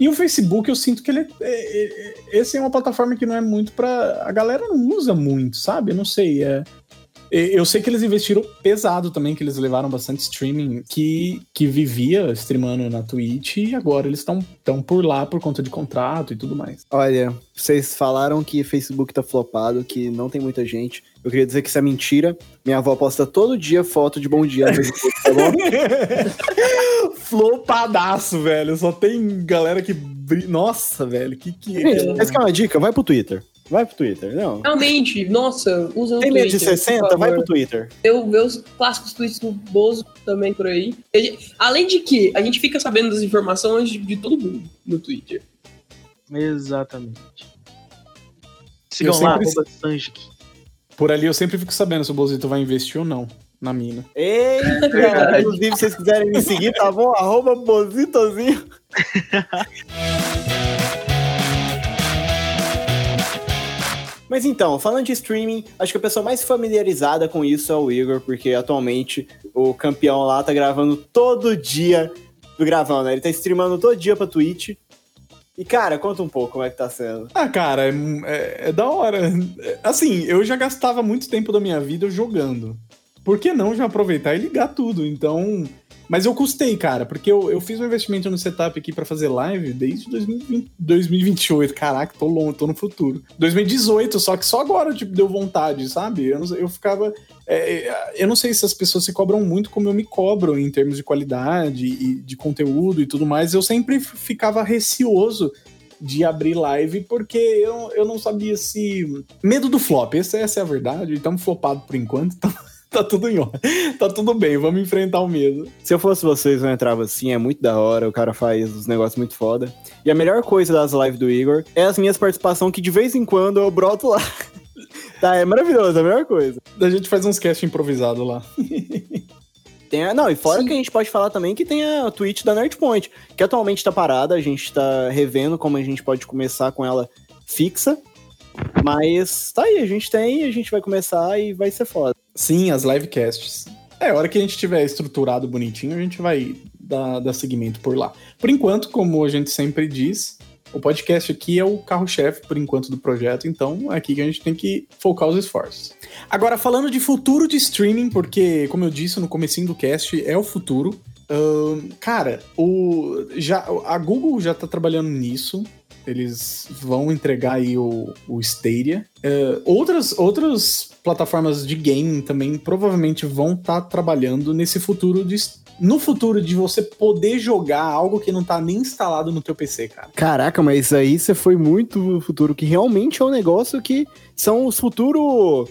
Speaker 1: E o Facebook, eu sinto que ele é, é, é, esse é uma plataforma que não é muito para a galera não usa muito, sabe? Eu não sei, é eu sei que eles investiram pesado também, que eles levaram bastante streaming que, que vivia streamando na Twitch e agora eles estão tão por lá por conta de contrato e tudo mais.
Speaker 2: Olha, vocês falaram que Facebook tá flopado, que não tem muita gente. Eu queria dizer que isso é mentira. Minha avó posta todo dia foto de bom dia no Facebook, tá bom?
Speaker 1: Flopadaço, velho. Só tem galera que. Nossa, velho. Que que. Gente,
Speaker 2: essa é uma dica, vai pro Twitter. Vai pro Twitter, não.
Speaker 4: Realmente, nossa, usa
Speaker 2: o Tem medo de 60? Vai pro Twitter.
Speaker 4: Eu ver os clássicos tweets do Bozo também por aí. Além de que, a gente fica sabendo das informações de, de todo mundo no Twitter.
Speaker 3: Exatamente. Sigam lá, Sanjik.
Speaker 1: Por ali eu sempre fico sabendo se o Bozito vai investir ou não na mina.
Speaker 2: Eita, inclusive, se vocês quiserem me seguir, tá bom? Arroba Bozitozinho. Mas então, falando de streaming, acho que a pessoa mais familiarizada com isso é o Igor, porque atualmente o campeão lá tá gravando todo dia. Gravando, né? Ele tá streamando todo dia pra Twitch. E, cara, conta um pouco como é que tá sendo.
Speaker 1: Ah, cara, é, é, é da hora. Assim, eu já gastava muito tempo da minha vida jogando. Por que não já aproveitar e ligar tudo? Então, mas eu custei, cara, porque eu, eu fiz um investimento no setup aqui para fazer live desde 2020, 2028. Caraca, tô longe, tô no futuro. 2018, só que só agora, tipo, deu vontade, sabe? Eu, não, eu ficava. É, é, eu não sei se as pessoas se cobram muito como eu me cobro em termos de qualidade e de conteúdo e tudo mais. Eu sempre ficava receoso de abrir live porque eu, eu não sabia se. Medo do flop, essa, essa é a verdade. Estamos flopados por enquanto, então. Tá tudo em ordem. Tá tudo bem, vamos enfrentar o medo.
Speaker 2: Se eu fosse vocês, eu entrava assim, é muito da hora, o cara faz os negócios muito foda. E a melhor coisa das lives do Igor é as minhas participações que de vez em quando eu broto lá. tá, é maravilhoso, é a melhor coisa.
Speaker 1: A gente faz uns cast improvisado lá.
Speaker 2: Tem a, não, e fora Sim. que a gente pode falar também que tem a Twitch da Nerdpoint, que atualmente tá parada, a gente tá revendo como a gente pode começar com ela fixa. Mas tá aí, a gente tem, a gente vai começar e vai ser foda.
Speaker 1: Sim, as livecasts. É, a hora que a gente tiver estruturado bonitinho, a gente vai dar, dar seguimento por lá. Por enquanto, como a gente sempre diz, o podcast aqui é o carro-chefe, por enquanto, do projeto, então é aqui que a gente tem que focar os esforços. Agora, falando de futuro de streaming, porque, como eu disse no comecinho do cast, é o futuro. Uh, cara, o, já, a Google já tá trabalhando nisso. Eles vão entregar aí o, o Stadia. Uh, outras, outras plataformas de gaming também provavelmente vão estar tá trabalhando nesse futuro de no futuro de você poder jogar algo que não tá nem instalado no teu PC, cara.
Speaker 2: Caraca, mas aí você foi muito futuro, que realmente é um negócio que são os futuros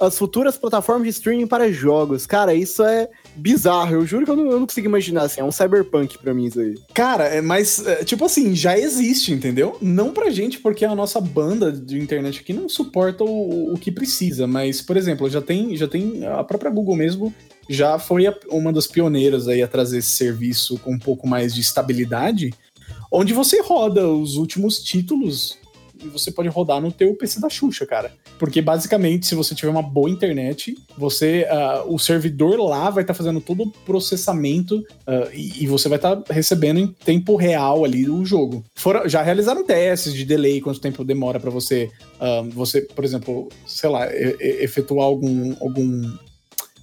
Speaker 2: as futuras plataformas de streaming para jogos. Cara, isso é bizarro. Eu juro que eu não, eu não consigo imaginar assim. É um cyberpunk pra mim isso aí.
Speaker 1: Cara, é, mas, é, tipo assim, já existe, entendeu? Não pra gente, porque a nossa banda de internet aqui não suporta o, o que precisa. Mas, por exemplo, já tem, já tem a própria Google mesmo já foi a, uma das pioneiras aí a trazer esse serviço com um pouco mais de estabilidade, onde você roda os últimos títulos e você pode rodar no teu PC da Xuxa, cara. Porque basicamente, se você tiver uma boa internet, você uh, o servidor lá vai estar tá fazendo todo o processamento uh, e, e, você vai estar tá recebendo em tempo real ali o jogo. Fora, já realizaram testes de delay, quanto tempo demora para você, uh, você, por exemplo, sei lá, e, e, efetuar algum, algum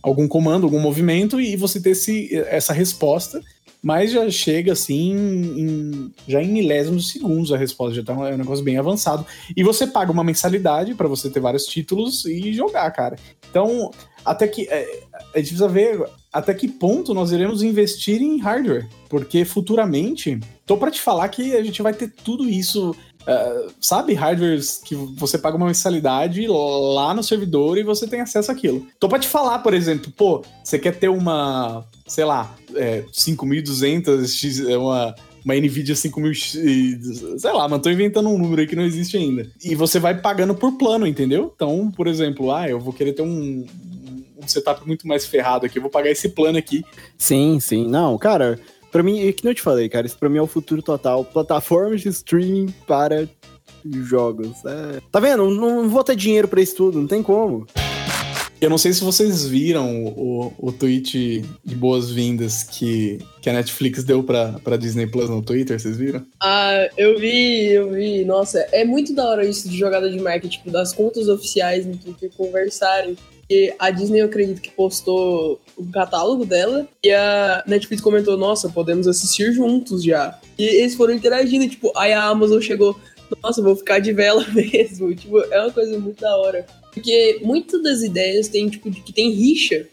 Speaker 1: algum comando, algum movimento e você ter esse, essa resposta, mas já chega assim, em, já em milésimos de segundos a resposta, já tá um, é um negócio bem avançado. E você paga uma mensalidade para você ter vários títulos e jogar, cara. Então, até que. É, a gente precisa ver até que ponto nós iremos investir em hardware, porque futuramente, tô para te falar que a gente vai ter tudo isso Uh, sabe, hardwares que você paga uma mensalidade lá no servidor e você tem acesso àquilo. Tô pra te falar, por exemplo, pô, você quer ter uma, sei lá, é, 5200, é uma, uma NVIDIA 5000, sei lá, mas tô inventando um número aí que não existe ainda. E você vai pagando por plano, entendeu? Então, por exemplo, ah, eu vou querer ter um, um setup muito mais ferrado aqui, eu vou pagar esse plano aqui.
Speaker 2: Sim, sim. Não, cara, Pra mim, é que não eu te falei, cara, isso pra mim é o futuro total. Plataformas de streaming para jogos. É... Tá vendo? Não, não vou ter dinheiro pra isso tudo, não tem como.
Speaker 1: Eu não sei se vocês viram o, o tweet de boas-vindas que, que a Netflix deu pra, pra Disney Plus no Twitter, vocês viram?
Speaker 4: Ah, eu vi, eu vi. Nossa, é muito da hora isso de jogada de marketing, tipo, das contas oficiais no Twitter conversarem porque a Disney, eu acredito que postou o catálogo dela e a Netflix comentou: Nossa, podemos assistir juntos já. E eles foram interagindo, tipo, aí a Amazon chegou: Nossa, vou ficar de vela mesmo. Tipo, é uma coisa muito da hora. Porque muitas das ideias tem, tipo, de que tem rixa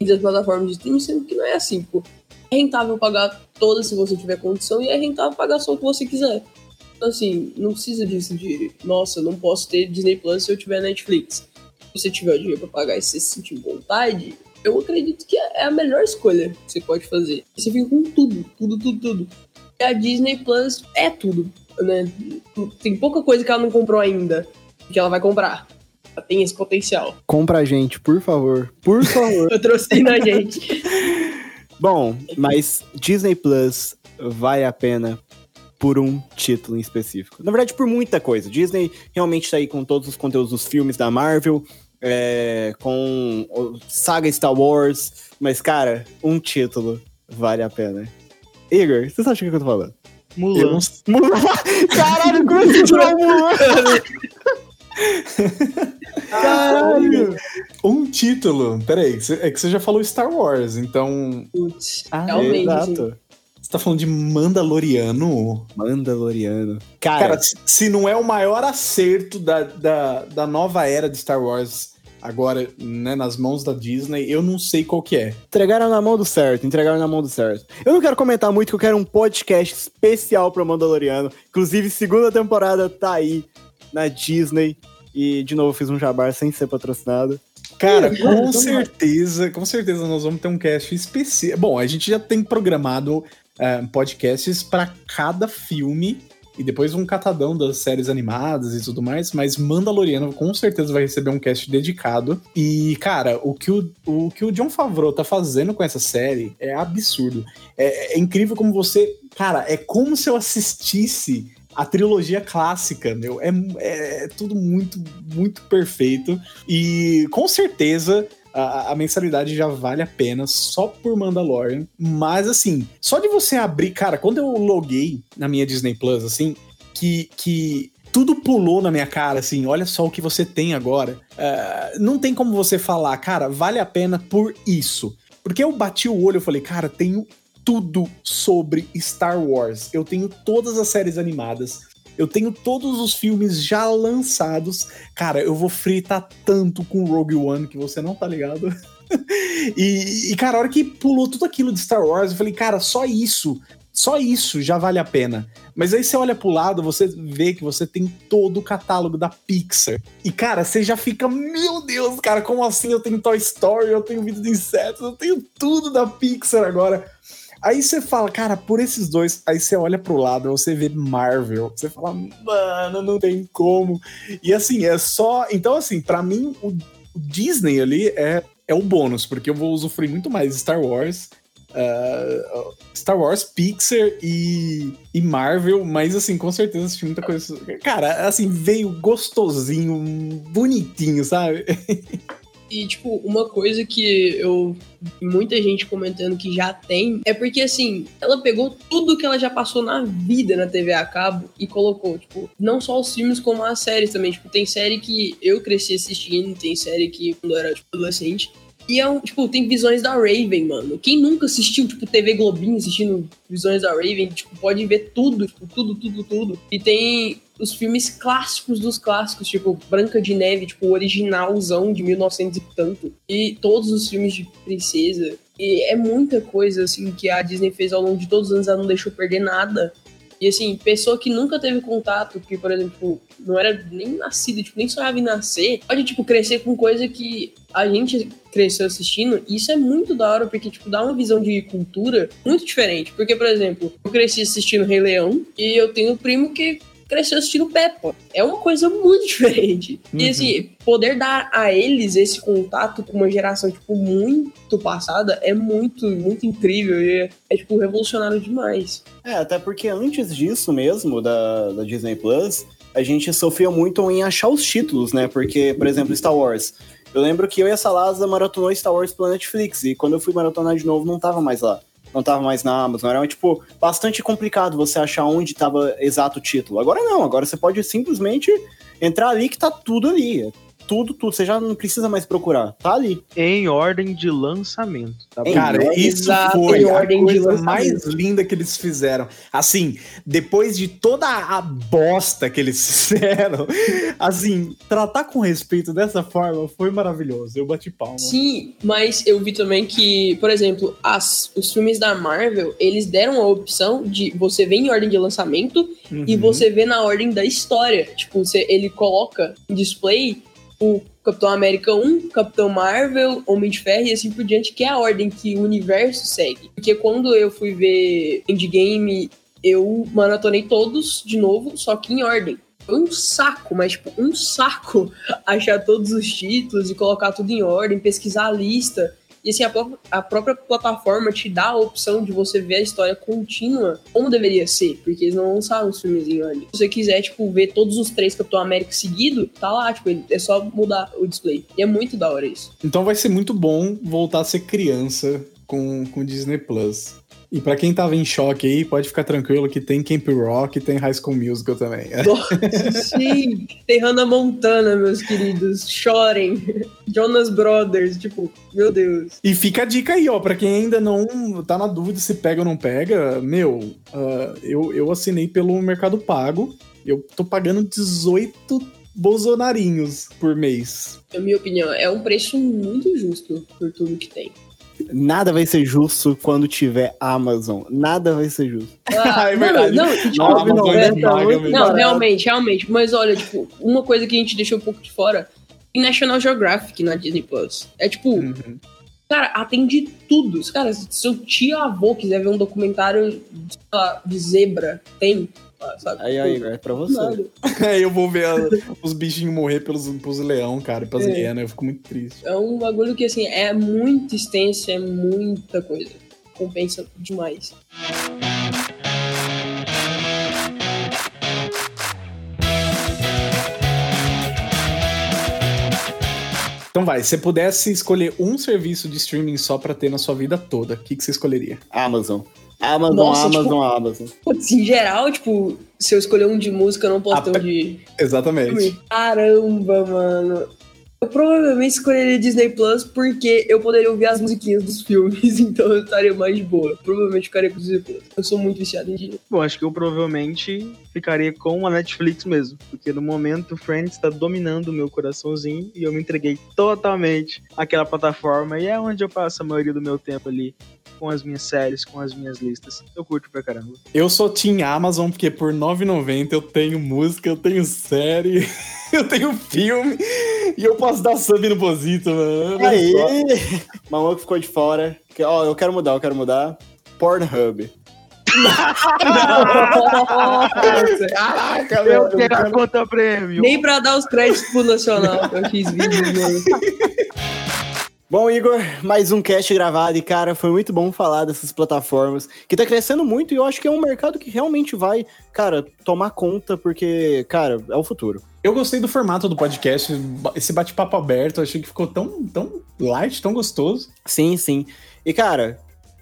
Speaker 4: entre as plataformas de streaming, sendo que não é assim, tipo, é rentável pagar todas se você tiver condição e é rentável pagar só o que você quiser. Então, assim, não precisa disso de, nossa, não posso ter Disney Plus se eu tiver Netflix você tiver o dinheiro para pagar e você sentir vontade, eu acredito que é a melhor escolha que você pode fazer. Você fica com tudo, tudo, tudo, tudo. E a Disney Plus é tudo, né? Tem pouca coisa que ela não comprou ainda, que ela vai comprar. Ela tem esse potencial.
Speaker 2: Compra a gente, por favor. Por favor.
Speaker 4: Patrocina a gente.
Speaker 2: Bom, mas Disney Plus vale a pena por um título em específico. Na verdade, por muita coisa. Disney realmente tá aí com todos os conteúdos dos filmes da Marvel, é, com saga Star Wars, mas, cara, um título vale a pena. Igor, você sabe o que eu tô falando?
Speaker 3: Mulan.
Speaker 2: Mulan. Caralho, como você tirou Mulan?
Speaker 1: Caralho! Um título. Peraí, é que você já falou Star Wars, então.
Speaker 4: Putz, ah, realmente. Exato.
Speaker 1: Tá falando de Mandaloriano?
Speaker 2: Mandaloriano.
Speaker 1: Cara, Cara se não é o maior acerto da, da, da nova era de Star Wars agora, né, nas mãos da Disney, eu não sei qual que é.
Speaker 2: Entregaram na mão do certo, entregaram na mão do certo. Eu não quero comentar muito, que eu quero um podcast especial pro Mandaloriano. Inclusive, segunda temporada tá aí na Disney. E, de novo, fiz um jabar sem ser patrocinado.
Speaker 1: Cara, com certeza, com certeza nós vamos ter um cast especial. Bom, a gente já tem programado é, podcasts para cada filme e depois um catadão das séries animadas e tudo mais, mas Mandaloriano com certeza vai receber um cast dedicado. E, cara, o que o, o, que o John Favreau tá fazendo com essa série é absurdo. É, é incrível como você. Cara, é como se eu assistisse a trilogia clássica, meu. É, é, é tudo muito, muito perfeito. E com certeza a, a, mensalidade já vale a pena só por Mandalorian. Mas assim, só de você abrir, cara, quando eu loguei na minha Disney Plus, assim, que, que tudo pulou na minha cara, assim, olha só o que você tem agora. Uh, não tem como você falar, cara, vale a pena por isso. Porque eu bati o olho e falei, cara, tenho tudo sobre Star Wars. Eu tenho todas as séries animadas. Eu tenho todos os filmes já lançados. Cara, eu vou fritar tanto com Rogue One que você não tá ligado. e, e, cara, a hora que pulou tudo aquilo de Star Wars, eu falei, cara, só isso. Só isso já vale a pena. Mas aí você olha pro lado, você vê que você tem todo o catálogo da Pixar. E, cara, você já fica, meu Deus, cara, como assim eu tenho Toy Story, eu tenho Vida de Insetos, eu tenho tudo da Pixar agora. Aí você fala, cara, por esses dois, aí você olha pro lado, você vê Marvel, você fala, mano, não tem como. E assim, é só. Então, assim, para mim, o, Disney ali é, é o bônus, porque eu vou usufruir muito mais Star Wars. Uh, Star Wars, Pixar e, e Marvel, mas assim, com certeza assisti muita coisa. Cara, assim, veio gostosinho, bonitinho, sabe?
Speaker 4: E, tipo, uma coisa que eu. Muita gente comentando que já tem. É porque, assim, ela pegou tudo que ela já passou na vida na TV a cabo e colocou, tipo, não só os filmes, como as séries também. Tipo, tem série que eu cresci assistindo, tem série que quando eu era, tipo, adolescente. E é um, tipo, tem visões da Raven, mano. Quem nunca assistiu, tipo, TV Globinho assistindo visões da Raven, tipo, pode ver tudo, tipo, tudo, tudo, tudo. E tem os filmes clássicos dos clássicos, tipo Branca de Neve, tipo o originalzão de 1900 e tanto, e todos os filmes de princesa. E é muita coisa assim que a Disney fez ao longo de todos os anos, ela não deixou perder nada. E assim, pessoa que nunca teve contato, que, por exemplo, não era nem nascida, tipo, nem sonhava em nascer, pode, tipo, crescer com coisa que a gente cresceu assistindo. E isso é muito da hora, porque, tipo, dá uma visão de cultura muito diferente. Porque, por exemplo, eu cresci assistindo Rei Leão e eu tenho um primo que cresceu assistindo Peppa. É uma coisa muito diferente. Uhum. E assim, poder dar a eles esse contato com uma geração, tipo, muito passada é muito, muito incrível. E é, é tipo, revolucionário demais.
Speaker 2: É, até porque antes disso mesmo, da, da Disney Plus, a gente sofria muito em achar os títulos, né? Porque, por exemplo, Star Wars. Eu lembro que eu e a Salazar maratonou Star Wars pela Netflix, e quando eu fui maratonar de novo, não tava mais lá não tava mais na Amazon. Era, tipo, bastante complicado você achar onde tava exato o título. Agora não, agora você pode simplesmente entrar ali que tá tudo ali tudo, tudo. Você já não precisa mais procurar. Tá ali.
Speaker 3: Em ordem de lançamento. Tá
Speaker 1: Cara, isso foi a coisa mais linda que eles fizeram. Assim, depois de toda a bosta que eles fizeram, assim, tratar com respeito dessa forma foi maravilhoso. Eu bati palma.
Speaker 4: Sim, mas eu vi também que, por exemplo, as, os filmes da Marvel, eles deram a opção de você ver em ordem de lançamento uhum. e você vê na ordem da história. Tipo, você, ele coloca em display o Capitão América 1, Capitão Marvel, Homem de Ferro e assim por diante, que é a ordem que o universo segue. Porque quando eu fui ver Endgame, eu maratonei todos de novo, só que em ordem. Foi um saco, mas tipo, um saco achar todos os títulos e colocar tudo em ordem, pesquisar a lista. E assim, a, própria, a própria plataforma te dá a opção de você ver a história contínua como deveria ser, porque eles não lançaram os em ordem. Se você quiser, tipo, ver todos os três Capitão América seguido, tá lá, tipo, é só mudar o display. E é muito da hora isso.
Speaker 1: Então vai ser muito bom voltar a ser criança com, com Disney Plus. E para quem tava em choque aí, pode ficar tranquilo que tem Camp Rock e tem High School Musical também.
Speaker 4: Nossa, sim! Tem Hannah Montana, meus queridos. Chorem. Jonas Brothers, tipo, meu Deus.
Speaker 1: E fica a dica aí, ó, pra quem ainda não tá na dúvida se pega ou não pega, meu, uh, eu, eu assinei pelo Mercado Pago. Eu tô pagando 18 bolsonarinhos por mês.
Speaker 4: Na minha opinião, é um preço muito justo por tudo que tem.
Speaker 2: Nada vai ser justo quando tiver Amazon. Nada vai ser justo.
Speaker 4: Ah, é verdade. Não, não, tipo, não, é, não realmente, realmente. Mas olha, tipo, uma coisa que a gente deixou um pouco de fora Tem National Geographic na Disney Plus. É tipo,
Speaker 1: Uhum.
Speaker 4: cara, atende tudo. Cara, se seu tio avô quiser ver um documentário lá, de zebra, tem. Sabe?
Speaker 2: Aí, aí, é pra você.
Speaker 1: Aí eu vou ver a- os bichinhos morrer pelos, pelos leão, cara, e pras
Speaker 4: É.
Speaker 1: hienas. Eu fico muito triste.
Speaker 4: É um bagulho que, assim, é muito extenso, é muita coisa. Compensa demais.
Speaker 1: Então vai, se você pudesse escolher um serviço de streaming só pra ter na sua vida toda, o que, que você escolheria?
Speaker 2: Amazon. Amazon,
Speaker 4: Nossa,
Speaker 2: Amazon,
Speaker 4: tipo-
Speaker 2: Amazon.
Speaker 4: Putz, em geral, tipo, se eu escolher um de música, eu não posso ter um de
Speaker 1: Exatamente.
Speaker 4: Caramba, mano. Eu provavelmente escolheria Disney Plus porque eu poderia ouvir as musiquinhas dos filmes, então eu estaria mais de boa. Provavelmente ficaria com Disney Plus. Eu sou muito viciado em Disney.
Speaker 3: Bom, acho que eu provavelmente ficaria com a Netflix mesmo. Porque no momento Friends está dominando o meu coraçãozinho e eu me entreguei totalmente àquela plataforma e é onde eu passo a maioria do meu tempo ali com as minhas séries, com as minhas listas. Eu curto pra caramba.
Speaker 1: Eu sou Team Amazon porque por R$ 9,90 eu tenho música, eu tenho série, eu tenho filme e eu posso dar sub no Bozito, mano.
Speaker 2: Aí!
Speaker 1: só.
Speaker 2: Maluco ficou de fora. Que, Ó, eu quero mudar, eu quero mudar. Pornhub.
Speaker 1: Caraca,
Speaker 3: Eu
Speaker 1: meu.
Speaker 3: quero a conta prêmio.
Speaker 4: Nem pra dar os créditos pro Nacional que eu fiz vídeo, mano.
Speaker 2: Bom, Igor, mais um cast gravado e, cara, foi muito bom falar dessas plataformas que tá crescendo muito e eu acho que é um mercado que realmente vai, cara, tomar conta porque, cara, é o futuro.
Speaker 1: Eu gostei do formato do podcast, esse bate-papo aberto, achei que ficou tão, tão light, tão gostoso.
Speaker 2: Sim, sim. E, cara,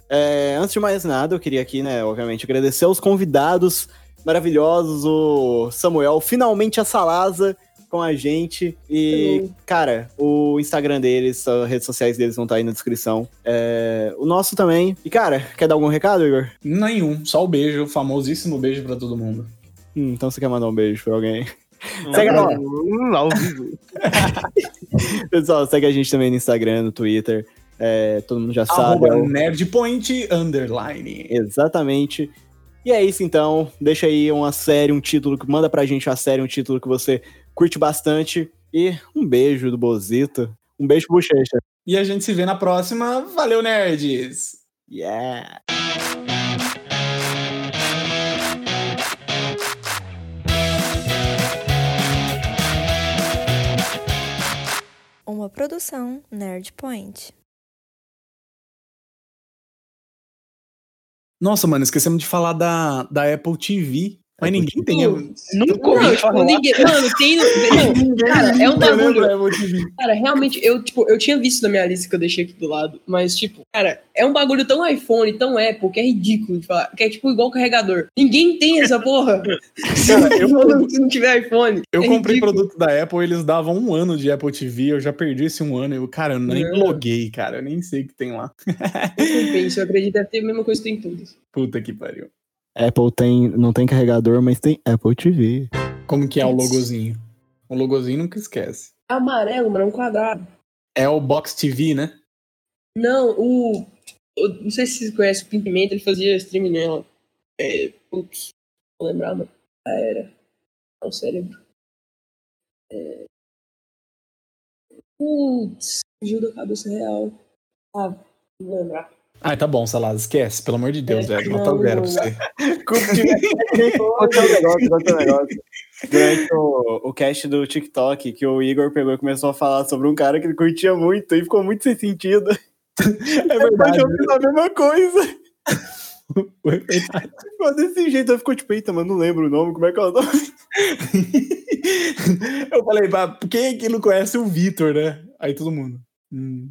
Speaker 2: é, antes de mais nada, eu queria aqui, né, obviamente, agradecer aos convidados maravilhosos, o Samuel, finalmente a Salaza com a gente. E, cara, o Instagram deles, as redes sociais deles vão estar aí na descrição. É, o nosso também. E, cara, quer dar algum recado, Igor?
Speaker 1: Nenhum, só o beijo, o famosíssimo beijo pra todo mundo.
Speaker 2: Hum, então você quer mandar um beijo pra alguém? Segue
Speaker 3: Ao vivo.
Speaker 2: Pessoal, segue a gente também no Instagram, no Twitter. É, todo mundo já sabe.
Speaker 1: Arroba
Speaker 2: é o-
Speaker 1: nerdpoint underline.
Speaker 2: Exatamente. E é isso então. Deixa aí uma série, um título, que manda pra gente uma série, um título que você curte bastante. E um beijo do Bozito. Um beijo pro Bochecha.
Speaker 1: E a gente se vê na próxima. Valeu, nerds!
Speaker 2: Yeah!
Speaker 5: Uma produção Nerd Point.
Speaker 1: Nossa, mano, esquecemos de falar da, da Apple TV. Mas
Speaker 2: Apple
Speaker 1: ninguém tem.
Speaker 3: Nunca
Speaker 4: Não,
Speaker 3: ouvi
Speaker 4: tipo,
Speaker 3: falar.
Speaker 4: ninguém. Mano, tem. Não, cara, é um
Speaker 1: Eu
Speaker 4: bagulho.
Speaker 1: TV.
Speaker 4: Cara, realmente, eu, tipo, eu tinha visto na minha lista que eu deixei aqui do lado, mas, tipo, cara, é um bagulho tão iPhone, tão Apple, que é ridículo de falar, que é tipo igual carregador. Ninguém tem essa porra.
Speaker 1: Cara, eu-
Speaker 4: se não tiver iPhone.
Speaker 1: Eu
Speaker 4: é
Speaker 1: comprei
Speaker 4: ridículo.
Speaker 1: produto da Apple, eles davam um ano de Apple TV, eu já perdi esse um ano. Eu, cara, eu nem
Speaker 4: É.
Speaker 1: loguei, cara, eu nem sei o que tem lá.
Speaker 4: Não compensa, eu acredito deve ter a mesma coisa que tem em todos.
Speaker 1: Puta que pariu.
Speaker 2: Apple tem, não tem carregador, mas tem Apple TV.
Speaker 1: Como que é o logozinho? O logozinho nunca esquece.
Speaker 4: É amarelo, mano, é um quadrado.
Speaker 1: É o Box TV, né?
Speaker 4: Não, o. o- não sei se vocês conhecem o Pimpimento, ele fazia streaming nela. É. Putz, não lembrar, mano. Ah, era. É o cérebro. É. Putz, fugiu da cabeça real. Ah, não lembrar.
Speaker 1: Ah, tá bom, Salaz, esquece, pelo amor de Deus,
Speaker 4: É,
Speaker 1: velho. Nota
Speaker 4: não,
Speaker 1: zero pra você.
Speaker 2: Conta um negócio, um negócio. Durante o, o cast do TikTok, que o Igor pegou e começou a falar sobre um cara que ele curtia muito e ficou muito sem sentido.
Speaker 1: É verdade.
Speaker 2: Eu fiz a mesma coisa.
Speaker 1: É verdade.
Speaker 2: Ficou desse jeito, eu ficou tipo, eita, mano, não lembro o nome, como é que é o nome?
Speaker 1: Eu falei, "Bah, quem que não conhece o Vitor, né? Aí todo mundo. Hum.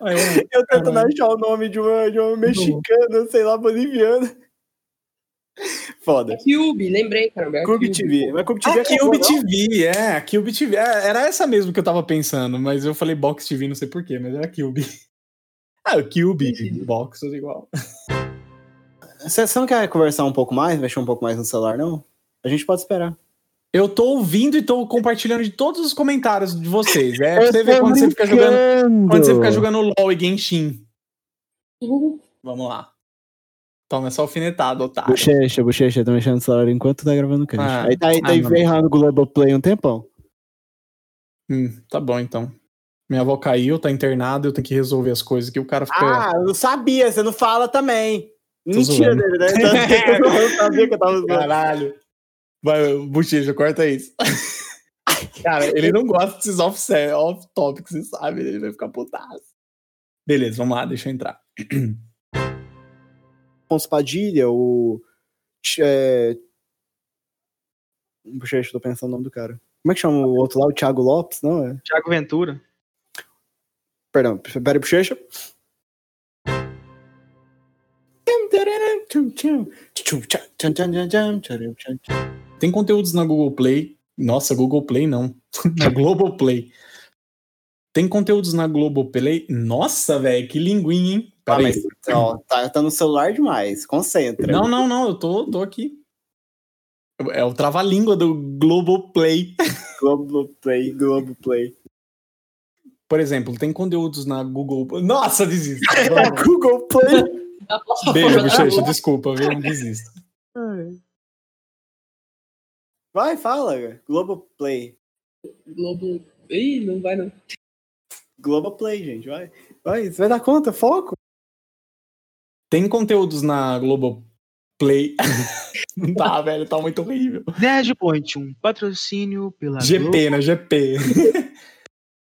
Speaker 1: Eu,
Speaker 2: tentando achar o nome de uma, de uma mexicana, sei lá, boliviana. Foda.
Speaker 4: Cube, lembrei, cara.
Speaker 2: Cube TV. Mas Cube TV
Speaker 1: a
Speaker 2: acabou,
Speaker 1: Cube? TV, é, a Cube TV. é, Era essa mesmo que eu tava pensando, mas eu falei Box TV, não sei porquê, mas era Cube. Ah, o Cube, Box, tudo igual.
Speaker 2: Você não quer conversar um pouco mais, mexer um pouco mais no celular, não? A gente pode esperar.
Speaker 1: Eu tô ouvindo e tô compartilhando de todos os comentários de vocês. É pra você ver quando você fica jogando. Quando você fica jogando LOL e Genshin. Vamos lá. Toma essa alfinetada, otário.
Speaker 2: Bochecha, bochecha, tá mexendo no celular enquanto tá gravando o.
Speaker 1: Ah,
Speaker 2: aí tá, aí tá
Speaker 1: ah,
Speaker 2: aí
Speaker 1: mano.
Speaker 2: ferrando o Globoplay um tempão.
Speaker 1: Hum, tá bom então. Minha avó caiu, tá internada, eu tenho que resolver as coisas que o cara fica.
Speaker 2: Ah, eu não sabia, você não fala também. Mentira
Speaker 1: zoando.
Speaker 2: dele, né? Eu não sabia que eu tava zoando.
Speaker 1: Caralho. Vai, bochecha, corta isso. Cara, ele não gosta desses off, off topics, você sabe? Ele vai ficar putaço. Beleza, vamos lá, deixa eu entrar.
Speaker 2: Afonso Padilha, o. É... Puxa, eu tô pensando o nome do cara. Como é que chama o outro lá? O Thiago Lopes, não? É?
Speaker 3: Thiago Ventura.
Speaker 2: Perdão, pera, bochecha.
Speaker 1: Tem conteúdos na Google Play. Nossa, Google Play não. na Global Play. Tem conteúdos na Global Play. Nossa, velho, que linguinha, hein?
Speaker 2: Ah, mas, ó, tá, tá no celular demais. Concentra.
Speaker 1: Não, não, não, eu tô, tô aqui. É o trava-língua do Global Play.
Speaker 2: Globoplay, Globoplay.
Speaker 1: Por exemplo, tem conteúdos na Google. Nossa, desisto.
Speaker 2: Google Play.
Speaker 1: Beijo, bochecha, desculpa, viu? Desisto.
Speaker 2: Vai, fala. Globoplay.
Speaker 4: Globo. Ih, não vai não.
Speaker 2: Globoplay, gente, vai. Vai, você vai dar conta, foco.
Speaker 1: Tem conteúdos na Global Play. Não tá, velho, tá muito horrível.
Speaker 3: Nerdpoint, um patrocínio pela
Speaker 1: GP, né? GP.